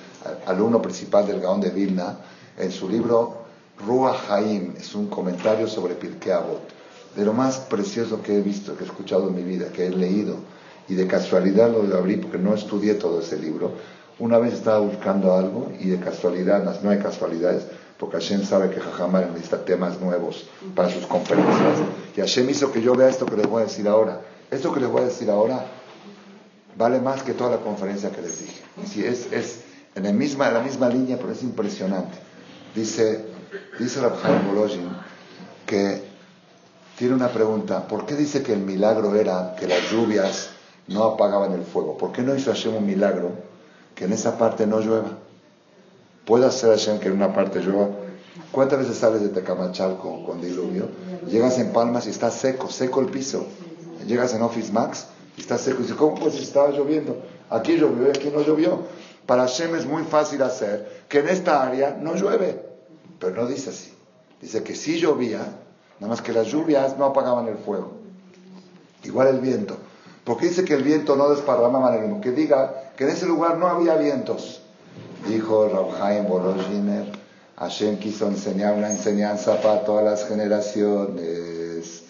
alumno principal del Gaón de Vilna, en su libro Ruach Haim, es un comentario sobre Pirkei Avot. de lo más precioso que he visto, que he escuchado en mi vida, que he leído, y de casualidad lo abrí porque no estudié todo ese libro. Una vez estaba buscando algo y de casualidad, no hay casualidades, porque Hashem sabe que Jajamar necesita temas nuevos para sus conferencias. Y Hashem hizo que yo vea esto que les voy a decir ahora. Esto que les voy a decir ahora vale más que toda la conferencia que les dije. Y es, es en, el misma, en la misma línea, pero es impresionante. Dice, dice Rabhaim Bolojin que tiene una pregunta. ¿Por qué dice que el milagro era que las lluvias no apagaban el fuego? ¿Por qué no hizo Hashem un milagro que en esa parte no llueva? ¿Puede hacer Hashem que en una parte llueva? ¿Cuántas veces sales de Tecamachalco con diluvio? Llegas en Palmas y está seco, seco el piso. Llegas en Office Max y está seco. Y dices, ¿cómo pues estaba lloviendo? Aquí llovió y aquí no llovió. Para Hashem es muy fácil hacer que en esta área no llueve. Pero no dice así. Dice que sí llovía, nada más que las lluvias no apagaban el fuego. Igual el viento. Porque dice que el viento no desparramaba el humo. Que diga que en ese lugar no había vientos. Dijo Rabhaim Bolojiner, Hashem quiso enseñar una enseñanza para todas las generaciones,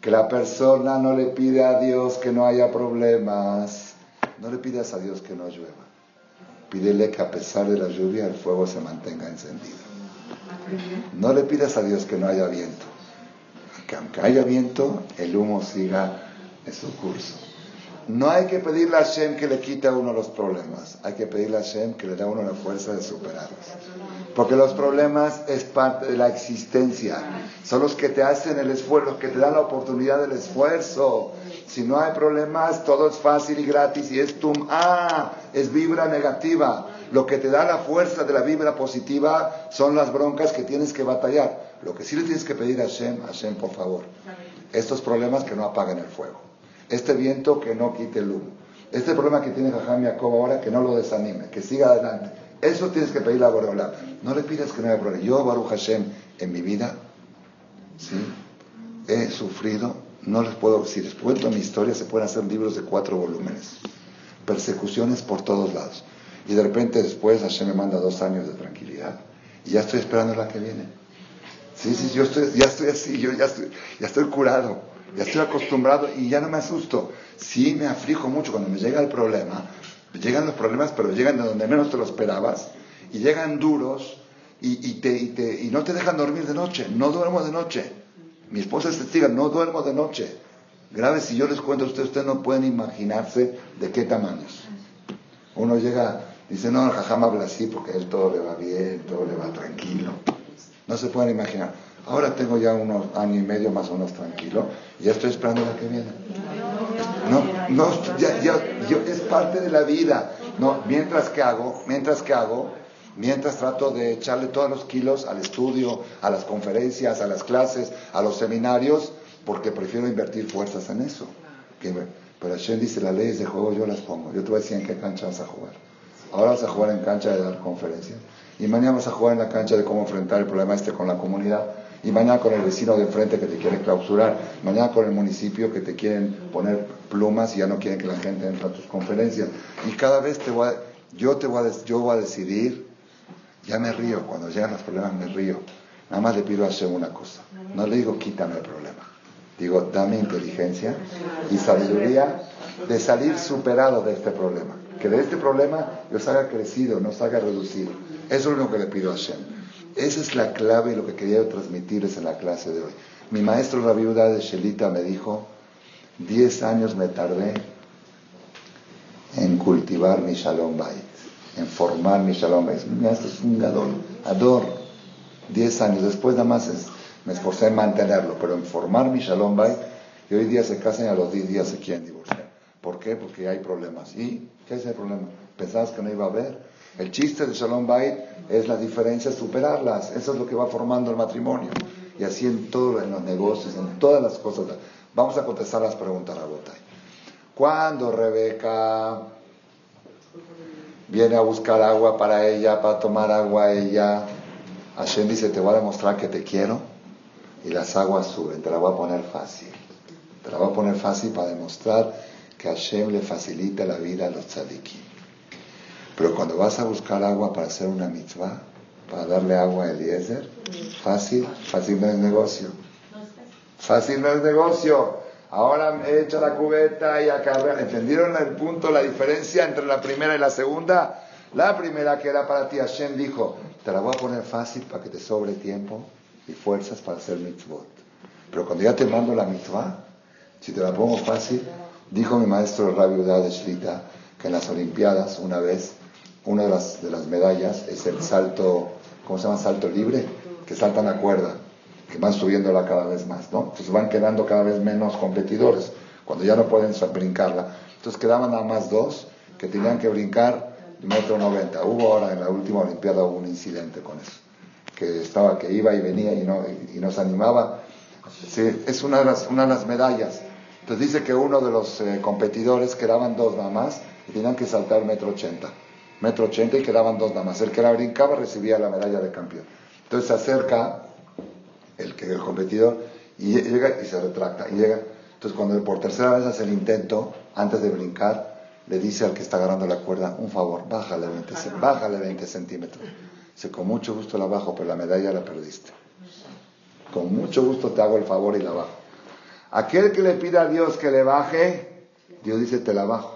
que la persona no le pide a Dios que no haya problemas, no le pidas a Dios que no llueva, pídele que a pesar de la lluvia el fuego se mantenga encendido. No le pidas a Dios que no haya viento, que aunque haya viento, el humo siga en su curso. No hay que pedirle a Hashem que le quite a uno los problemas, hay que pedirle a Hashem que le dé a uno la fuerza de superarlos. Porque los problemas es parte de la existencia, son los que te hacen el esfuerzo, que te dan la oportunidad del esfuerzo. Si no hay problemas, todo es fácil y gratis y es tum, ah, es vibra negativa. Lo que te da la fuerza de la vibra positiva son las broncas que tienes que batallar. Lo que sí le tienes que pedir a Hashem, Hashem, por favor, estos problemas que no apaguen el fuego. Este viento que no quite el humo. Este problema que tiene Jajam Jacob ahora, que no lo desanime, que siga adelante. Eso tienes que pedirle a Boreolá. No le pidas que no haya problema. Yo, Baruch Hashem, en mi vida, ¿sí? he sufrido, no les puedo, si les cuento mi historia, se pueden hacer libros de cuatro volúmenes. Persecuciones por todos lados. Y de repente después Hashem me manda dos años de tranquilidad. Y ya estoy esperando la que viene. Sí, sí, yo estoy, ya estoy así, yo ya estoy, ya estoy curado ya estoy acostumbrado y ya no me asusto. Sí me aflijo mucho cuando me llega el problema. Llegan los problemas, pero llegan de donde menos te lo esperabas y llegan duros y, te, y, no te dejan dormir de noche. No duermo de noche. Mi esposa es testiga, no duermo de noche. Grave, si yo les cuento a ustedes, ustedes no pueden imaginarse de qué tamaños. Uno llega, dice, no, jajam habla así porque él todo le va bien, todo le va tranquilo. No se pueden imaginar. Ahora tengo ya unos años y medio más o menos tranquilo y ya estoy esperando la que viene. No, no, ya, ya, yo, es parte de la vida. No, mientras que hago, mientras que hago, mientras trato de echarle todos los kilos al estudio, a las conferencias, a las clases, a los seminarios, porque prefiero invertir fuerzas en eso. Que, pero Hashem dice, las leyes de juego yo las pongo. Yo te voy a decir en qué cancha vas a jugar. Ahora vas a jugar en cancha de dar conferencias. Y mañana vas a jugar en la cancha de cómo enfrentar el problema este con la comunidad y mañana con el vecino de enfrente que te quiere clausurar, mañana con el municipio que te quieren poner plumas y ya no quieren que la gente entre a tus conferencias. Y cada vez te voy a, yo te voy a, yo voy a decidir, ya me río, cuando llegan los problemas me río. Nada más le pido a Hashem una cosa, no le digo quítame el problema, digo dame inteligencia y sabiduría de salir superado de este problema. Que de este problema yo salga crecido, no salga reducido. Eso es lo que le pido a Hashem. Esa es la clave y lo que quería transmitirles en la clase de hoy. Mi maestro, la viuda de Shelita, me dijo, 10 años me tardé en cultivar mi Shalom Bait, en formar mi Shalom Bait. Mi maestro es un gador, ador. 10 años después nada más me esforcé en mantenerlo, pero en formar mi Shalom Bait, y hoy día se casan y a los 10 días se quieren divorciar. ¿Por qué? Porque hay problemas. ¿Y qué es el problema? ¿Pensabas que no iba a haber? El chiste de Shalom Bait es las diferencias, superarlas. Eso es lo que va formando el matrimonio. Y así en todos en los negocios, en todas las cosas. Vamos a contestar las preguntas, Rabotay. Cuando Rebeca viene a buscar agua para ella, para tomar agua ella, Hashem dice, te voy a demostrar que te quiero y las aguas suben, te la voy a poner fácil. Te la voy a poner fácil para demostrar que Hashem le facilita la vida a los tzadikim. Pero cuando vas a buscar agua para hacer una mitzvah, para darle agua a Eliezer, fácil, fácil no es negocio. Fácil no es negocio. Ahora echa la cubeta y acá. ¿Entendieron el punto, la diferencia entre la primera y la segunda? La primera que era para ti, Hashem dijo, te la voy a poner fácil para que te sobre tiempo y fuerzas para hacer mitzvot. Pero cuando ya te mando la mitzvah, si te la pongo fácil, dijo mi maestro Rabbi de Shlita, que en las Olimpiadas una vez, una de las, de las medallas es el salto, ¿cómo se llama? Salto libre, que saltan la cuerda, que van subiéndola cada vez más, ¿no? Entonces van quedando cada vez menos competidores, cuando ya no pueden brincarla. Entonces quedaban nada más dos que tenían que brincar metro noventa. Hubo ahora en la última Olimpiada un incidente con eso, que estaba, que iba y venía y, no, y nos animaba. Sí, es una de, las, una de las medallas. Entonces dice que uno de los eh, competidores quedaban dos nada más y tenían que saltar metro ochenta. Metro ochenta y quedaban dos nada más. El que la brincaba recibía la medalla de campeón. Entonces se acerca el, el competidor y llega y se retracta. Y llega. Entonces cuando por tercera vez hace el intento, antes de brincar, le dice al que está agarrando la cuerda, un favor, bájale 20, bájale 20 centímetros. Dice, con mucho gusto la bajo, pero la medalla la perdiste. Con mucho gusto te hago el favor y la bajo. Aquel que le pida a Dios que le baje, Dios dice, te la bajo,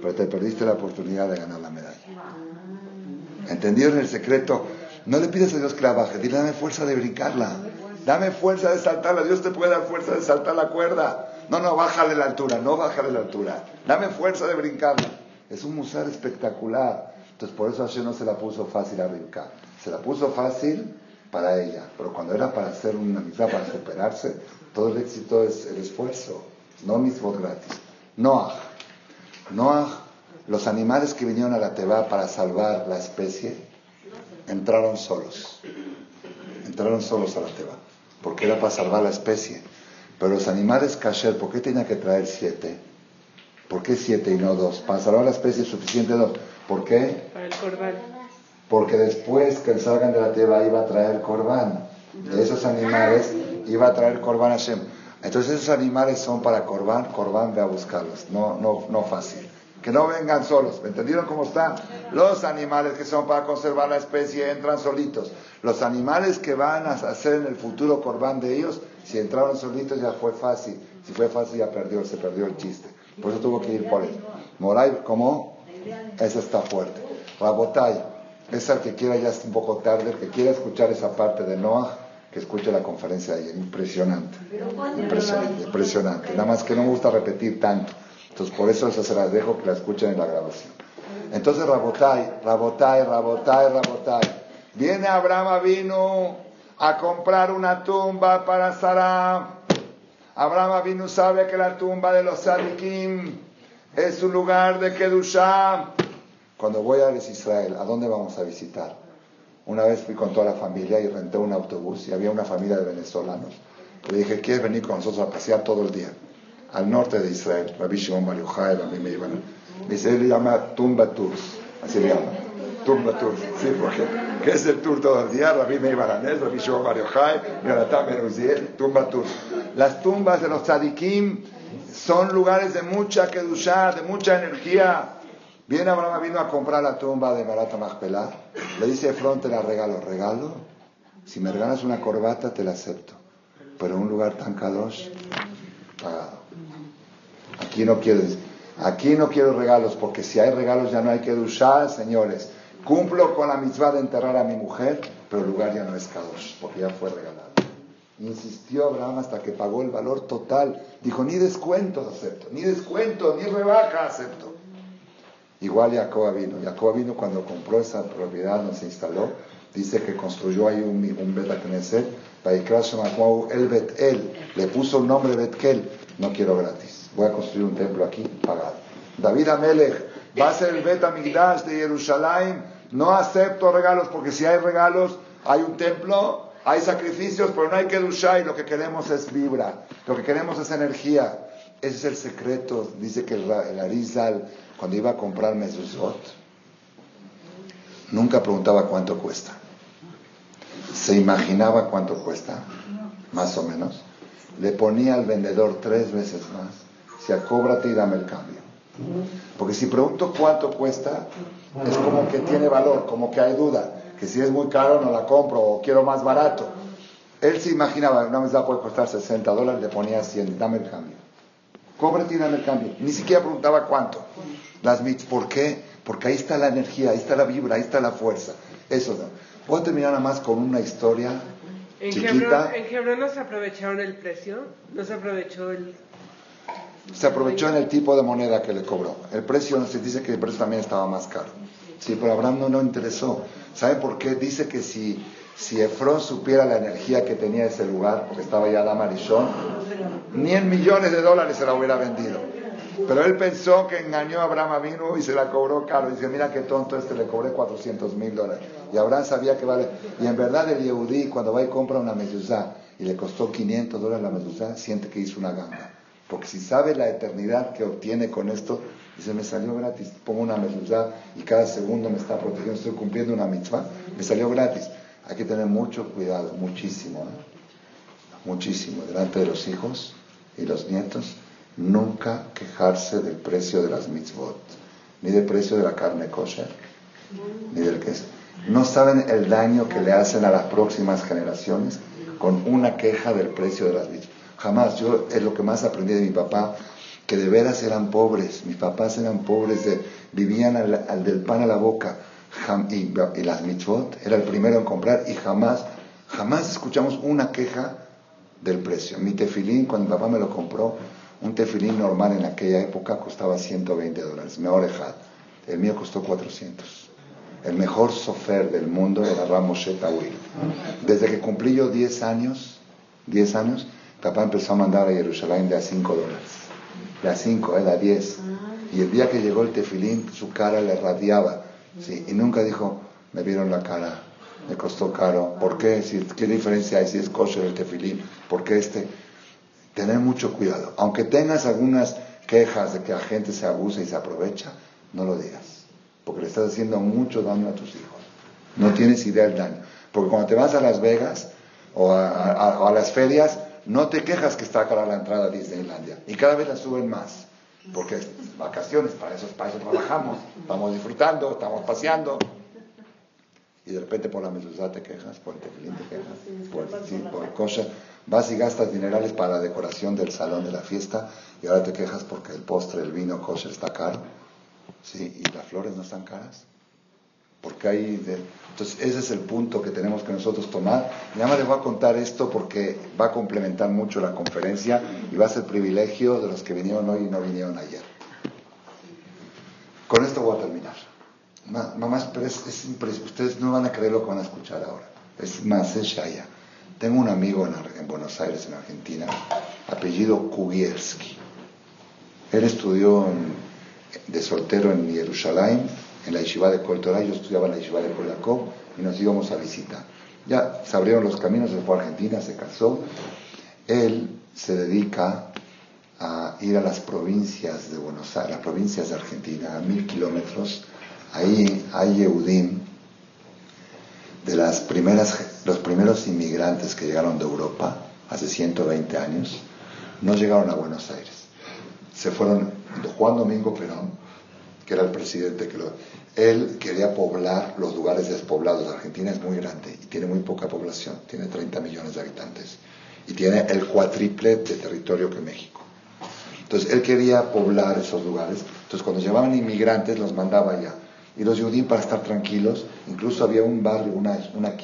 pero te perdiste la oportunidad de ganar la medalla. ¿Entendieron el secreto? No le pides a Dios que la baje, dile, dame fuerza de brincarla. Dame fuerza de saltarla. Dios te puede dar fuerza de saltar la cuerda. No, no, bájale la altura, no bájale la altura. Dame fuerza de brincarla. Es un musar espectacular. Entonces por eso Hashem no se la puso fácil a brincar. Se la puso fácil para ella. Pero cuando era para hacer una mitad, para superarse, todo el éxito es el esfuerzo. No voz gratis. Noah. Noah, los animales que vinieron a la Teba para salvar la especie, entraron solos. Entraron solos a la Teba. Porque era para salvar la especie. Pero los animales kasher, ¿por qué tenía que traer siete? ¿Por qué siete y no dos? Para salvar la especie es suficiente dos. ¿Por qué? Para el corbán. Porque después que salgan de la teba iba a traer corbán. De esos animales iba a traer corbán Hashem. Entonces esos animales son para corbán, corbán ve a buscarlos. No, no, no fácil. Que no vengan solos. ¿Me entendieron cómo están? Los animales que son para conservar la especie entran solitos. Los animales que van a hacer en el futuro corbán de ellos si entraron solitos ya fue fácil. Si fue fácil ya perdió, se perdió el chiste. Por eso tuvo que ir por él. Moray, ¿cómo? Ese está fuerte. Rabotay, es el que quiera, ya es un poco tarde, el que quiera escuchar esa parte de Noah, que escuche la conferencia de ayer. Impresionante. Impresionante, impresionante. Nada más que no me gusta repetir tanto. Entonces por eso se las dejo que la escuchen en la grabación. Entonces Rabotay, Rabotay, Rabotay, Rabotay. Viene Abraham vino a comprar una tumba para Sara. Abraham vino sabe que la tumba de los Sadikim es un lugar de Kedushá. Cuando voy a Israel, ¿a dónde vamos a visitar? Una vez fui con toda la familia y renté un autobús y había una familia de venezolanos. Le dije, ¿quieres venir con nosotros a pasear todo el día? Al norte de Israel, Rabbi Shimon Bar a mí me iban. Me dice, él le llama Tumba Tours, así le llama. Tumba Tours, sí, porque ¿qué es el tour todo el día? Rabbi Meir Baranés, Rabbi Shimon Bar Yochai, Jonathan Beruziel, Tumba Tours. Las tumbas de los tzadikim son lugares de mucha kedushá, de mucha energía. Viene Abraham vino a comprar la tumba de Barata Machpelah. Le dice frente la regalo, regalo. Si me regalas una corbata te la acepto. Pero un lugar tan kadosh, pagado. Aquí no quiero, aquí no quiero regalos, porque si hay regalos ya no hay que duchar, señores. Cumplo con la mitzvah de enterrar a mi mujer, pero el lugar ya no es kadosh, porque ya fue regalado. Insistió Abraham hasta que pagó el valor total. Dijo, ni descuento acepto, ni descuento, ni rebaja acepto. Igual Jacob vino. Jacob vino cuando compró esa propiedad donde se instaló. Dice que construyó ahí un, un Bet el Bet Le puso el nombre Betkel. No quiero gratis. Voy a construir un templo aquí pagado. David Amelech va a ser el Bet Amigdash de Jerusalén. No acepto regalos porque si hay regalos, hay un templo, hay sacrificios, pero no hay que y lo que queremos es vibra. Lo que queremos es energía. Ese es el secreto. Dice que el, Arizal, cuando iba a comprar mezuzot, nunca preguntaba cuánto cuesta. Se imaginaba cuánto cuesta, más o menos. Le ponía al vendedor tres veces más. Si cóbrate y dame el cambio. Porque si pregunto cuánto cuesta, es como que tiene valor, como que hay duda, que si es muy caro no la compro o quiero más barato. Él se imaginaba, una mezuzá puede costar 60 dólares, le ponía 100, dame el cambio. Y dame el cambio. Ni siquiera preguntaba cuánto. Las mits, ¿por qué? Porque ahí está la energía, ahí está la vibra, ahí está la fuerza. Eso no. Voy a terminar nada más con una historia ¿En chiquita. Hebrón, ¿En no se aprovecharon el precio? ¿No se aprovechó el...? Se aprovechó en el tipo de moneda que le cobró. El precio, se dice que el precio también estaba más caro. Sí, pero Abraham no lo interesó. ¿Sabe por qué? Dice que si, si Efrón supiera la energía que tenía ese lugar, porque estaba ya la Marichón, ni en millones de dólares se la hubiera vendido. Pero él pensó que engañó a Abraham vino y se la cobró caro. Dice, mira qué tonto este, le cobré 400 mil dólares. Y Abraham sabía que vale. Y en verdad el Yehudí, cuando va y compra una mezuzá y le costó 500 dólares la mezuzá, siente que hizo una gamba. Porque si sabe la eternidad que obtiene con esto, dice, me salió gratis. Pongo una mezuzá y cada segundo me está protegiendo, estoy cumpliendo una mitzvah, me salió gratis. Hay que tener mucho cuidado, muchísimo, muchísimo, delante de los hijos y los nietos nunca quejarse del precio de las mitzvot, ni del precio de la carne kosher, ni del queso. No saben el daño que le hacen a las próximas generaciones con una queja del precio de las mitzvot. Jamás, yo es lo que más aprendí de mi papá, que de veras eran pobres, mis papás eran pobres, vivían al, del pan a la boca, y, y las mitzvot, era el primero en comprar y jamás, jamás escuchamos una queja del precio. Mi tefilín, cuando mi papá me lo compró, un tefilín normal en aquella época costaba 120 dólares, mejor El mío costó 400. El mejor sofer del mundo era Ramos Tawil. Desde que cumplí yo 10 años, 10 años, papá empezó a mandar a Jerusalén de a 5 dólares. De a 5, era 10. Y el día que llegó el tefilín, su cara le radiaba. ¿Sí? Y nunca dijo, me vieron la cara, me costó caro. ¿Por qué? ¿Qué diferencia hay si es kosher el tefilín? ¿Por qué este? tener mucho cuidado. Aunque tengas algunas quejas de que la gente se abusa y se aprovecha, no lo digas, porque le estás haciendo mucho daño a tus hijos. No tienes idea del daño. Porque cuando te vas a Las Vegas o a, las ferias, no te quejas que está cara la entrada a Disneylandia. Y cada vez la suben más. Porque es vacaciones, para eso, para eso trabajamos. Estamos disfrutando, estamos paseando. Y de repente por la mesuzá te quejas, por el tefilín te quejas, por el, por kosher. Vas y gastas dinerales para la decoración del salón de la fiesta y ahora te quejas porque el postre, el vino kosher está caro. ¿Sí? ¿Y las flores no están caras? Porque hay... De... Entonces ese es el punto que tenemos que nosotros tomar. Nada más les voy a contar esto porque va a complementar mucho la conferencia y va a ser privilegio de los que vinieron hoy y no vinieron ayer. Con esto voy a terminar. Mamás, pero es, Ustedes no van a creer lo que van a escuchar ahora. Es más, es Shaya. Tengo un amigo en, Buenos Aires, en Argentina, apellido Kugielski. Él estudió de soltero en Jerusalén, en la yeshiva de Kol yo estudiaba en la yeshiva de Kol y nos íbamos a visitar. Ya se abrieron los caminos, se fue a Argentina, se casó. Él se dedica a ir a las provincias de Buenos Aires, las provincias de Argentina, a mil kilómetros. Ahí hay Yehudim de las primeras, los primeros inmigrantes que llegaron de Europa hace 120 años, no llegaron a Buenos Aires. Se fueron, Juan Domingo Perón, que era el presidente que él quería poblar los lugares despoblados. Argentina es muy grande y tiene muy poca población, tiene 30 millones de habitantes y tiene el cuatriple de territorio que México. Entonces él quería poblar esos lugares. Entonces cuando llevaban inmigrantes los mandaba allá. Y los judíos, para estar tranquilos, incluso había un barrio, una, una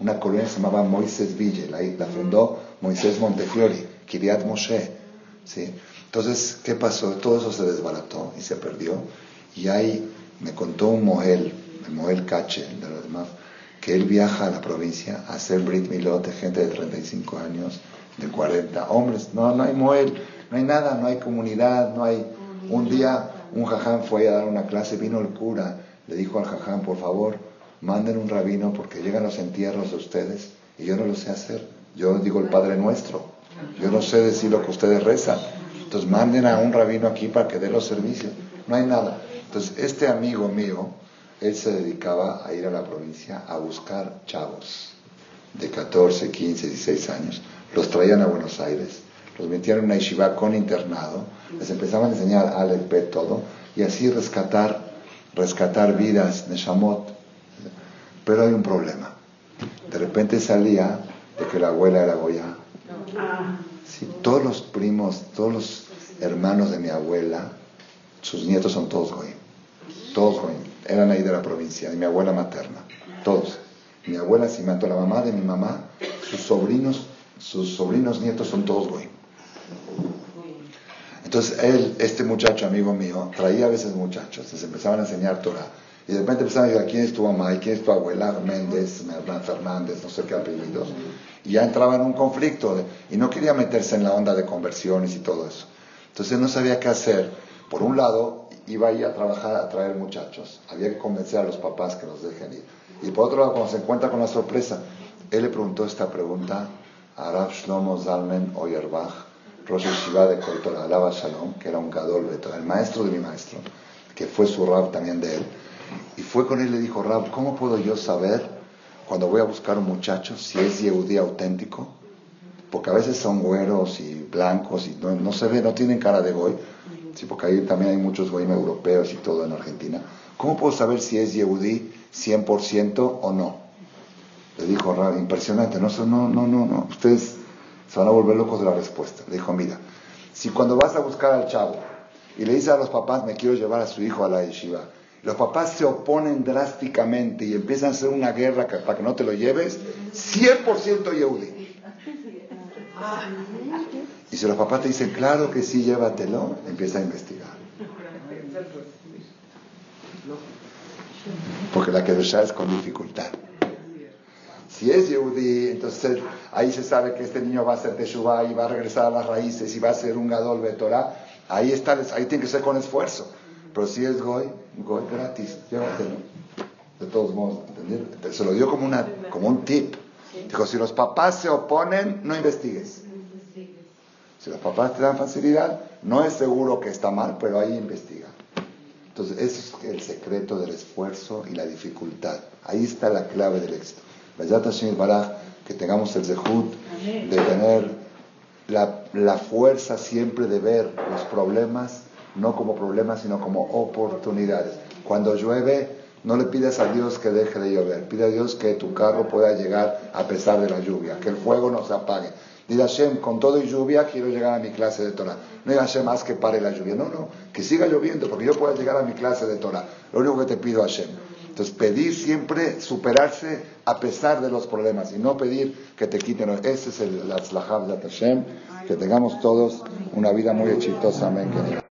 una colonia que se llamaba Moisés Ville, la, la fundó Moisés Montefiori, Kiriat Moshe. ¿sí? Entonces, ¿qué pasó? Todo eso se desbarató y se perdió. Y ahí me contó un Mohel, el Mohel Cache, de los demás, que él viaja a la provincia a hacer Brit Milot de gente de 35 años, de 40 hombres. No, no hay Mohel, no hay nada, no hay comunidad, no hay. Un día un jaján fue a dar una clase, vino el cura, le dijo al jaján, por favor, manden un rabino porque llegan los entierros de ustedes y yo no lo sé hacer. Yo digo el Padre Nuestro, yo no sé decir lo que ustedes rezan. Entonces manden a un rabino aquí para que dé los servicios. No hay nada. Entonces este amigo mío, él se dedicaba a ir a la provincia a buscar chavos de 14, 15, 16 años. Los traían a Buenos Aires los metían en una yeshiva con internado, les empezaban a enseñar al EP todo, y así rescatar, rescatar vidas, de Shamot. Pero hay un problema. De repente salía de que la abuela era Goya. Todos los primos, todos los hermanos de mi abuela, sus nietos son todos Goy. Todos Goy. Eran ahí de la provincia, de mi abuela materna. Todos. Mi abuela si mató la mamá de mi mamá, sus sobrinos, sus sobrinos nietos son todos Goy. Entonces él, este muchacho amigo mío, traía a veces muchachos, les empezaban a enseñar Torah. Y de repente empezaban a decir, ¿quién es tu mamá? ¿Y quién es tu abuela? Méndez, Fernández, no sé qué apellidos. Y ya entraba en un conflicto y no quería meterse en la onda de conversiones y todo eso. Entonces no sabía qué hacer. Por un lado, iba ahí a trabajar, a traer muchachos. Había que convencer a los papás que los dejen ir. Y por otro lado, cuando se encuentra con la sorpresa, él le preguntó esta pregunta a Rav Shlomo Zalmen Oyerbach, Rosh Shiva de Koltora, Alaba Shalom, que era un gadol el maestro de mi maestro, que fue su Rab también de él. Y fue con él y le dijo, Rab, ¿cómo puedo yo saber cuando voy a buscar un muchacho si es Yehudí auténtico? Porque a veces son güeros y blancos y no, se ve, no tienen cara de goy. Sí, porque ahí también hay muchos goyim europeos y todo en Argentina. ¿Cómo puedo saber si es Yehudí 100% o no? Le dijo Rab, impresionante, no, no, no, no, no, ustedes se van a volver locos de la respuesta. Le dijo, mira, si cuando vas a buscar al chavo y le dices a los papás, me quiero llevar a su hijo a la yeshiva, los papás se oponen drásticamente y empiezan a hacer una guerra para que no te lo lleves, 100% Yehudi. Y si los papás te dicen, claro que sí, llévatelo, empieza a investigar. Porque la que es con dificultad. Si es Yehudi, entonces ahí se sabe que este niño va a ser Teshuvah y va a regresar a las raíces y va a ser un Gadol Torah. Ahí está, ahí tiene que ser con esfuerzo. Pero si es Goy, Goy gratis, llévatelo. De todos modos. Se lo dio como, una, como un tip. Dijo, si los papás se oponen, no investigues. Si los papás te dan facilidad, no es seguro que está mal, pero ahí investiga. Entonces, ese es el secreto del esfuerzo y la dificultad. Ahí está la clave del éxito. que tengamos el zehut de tener la, la fuerza siempre de ver los problemas no como problemas, sino como oportunidades. Cuando llueve, no le pides a Dios que deje de llover, pide a Dios que tu carro pueda llegar a pesar de la lluvia, que el fuego no se apague. Dile a Hashem, con todo y lluvia quiero llegar a mi clase de Torah. No diga Hashem más que pare la lluvia. No, no, que siga lloviendo porque yo pueda llegar a mi clase de Torah. Lo único que te pido a Hashem. Entonces, pedir siempre superarse a pesar de los problemas y no pedir que te quiten. Ese es el, la de Hashem. Que tengamos todos una vida muy exitosa. Amén.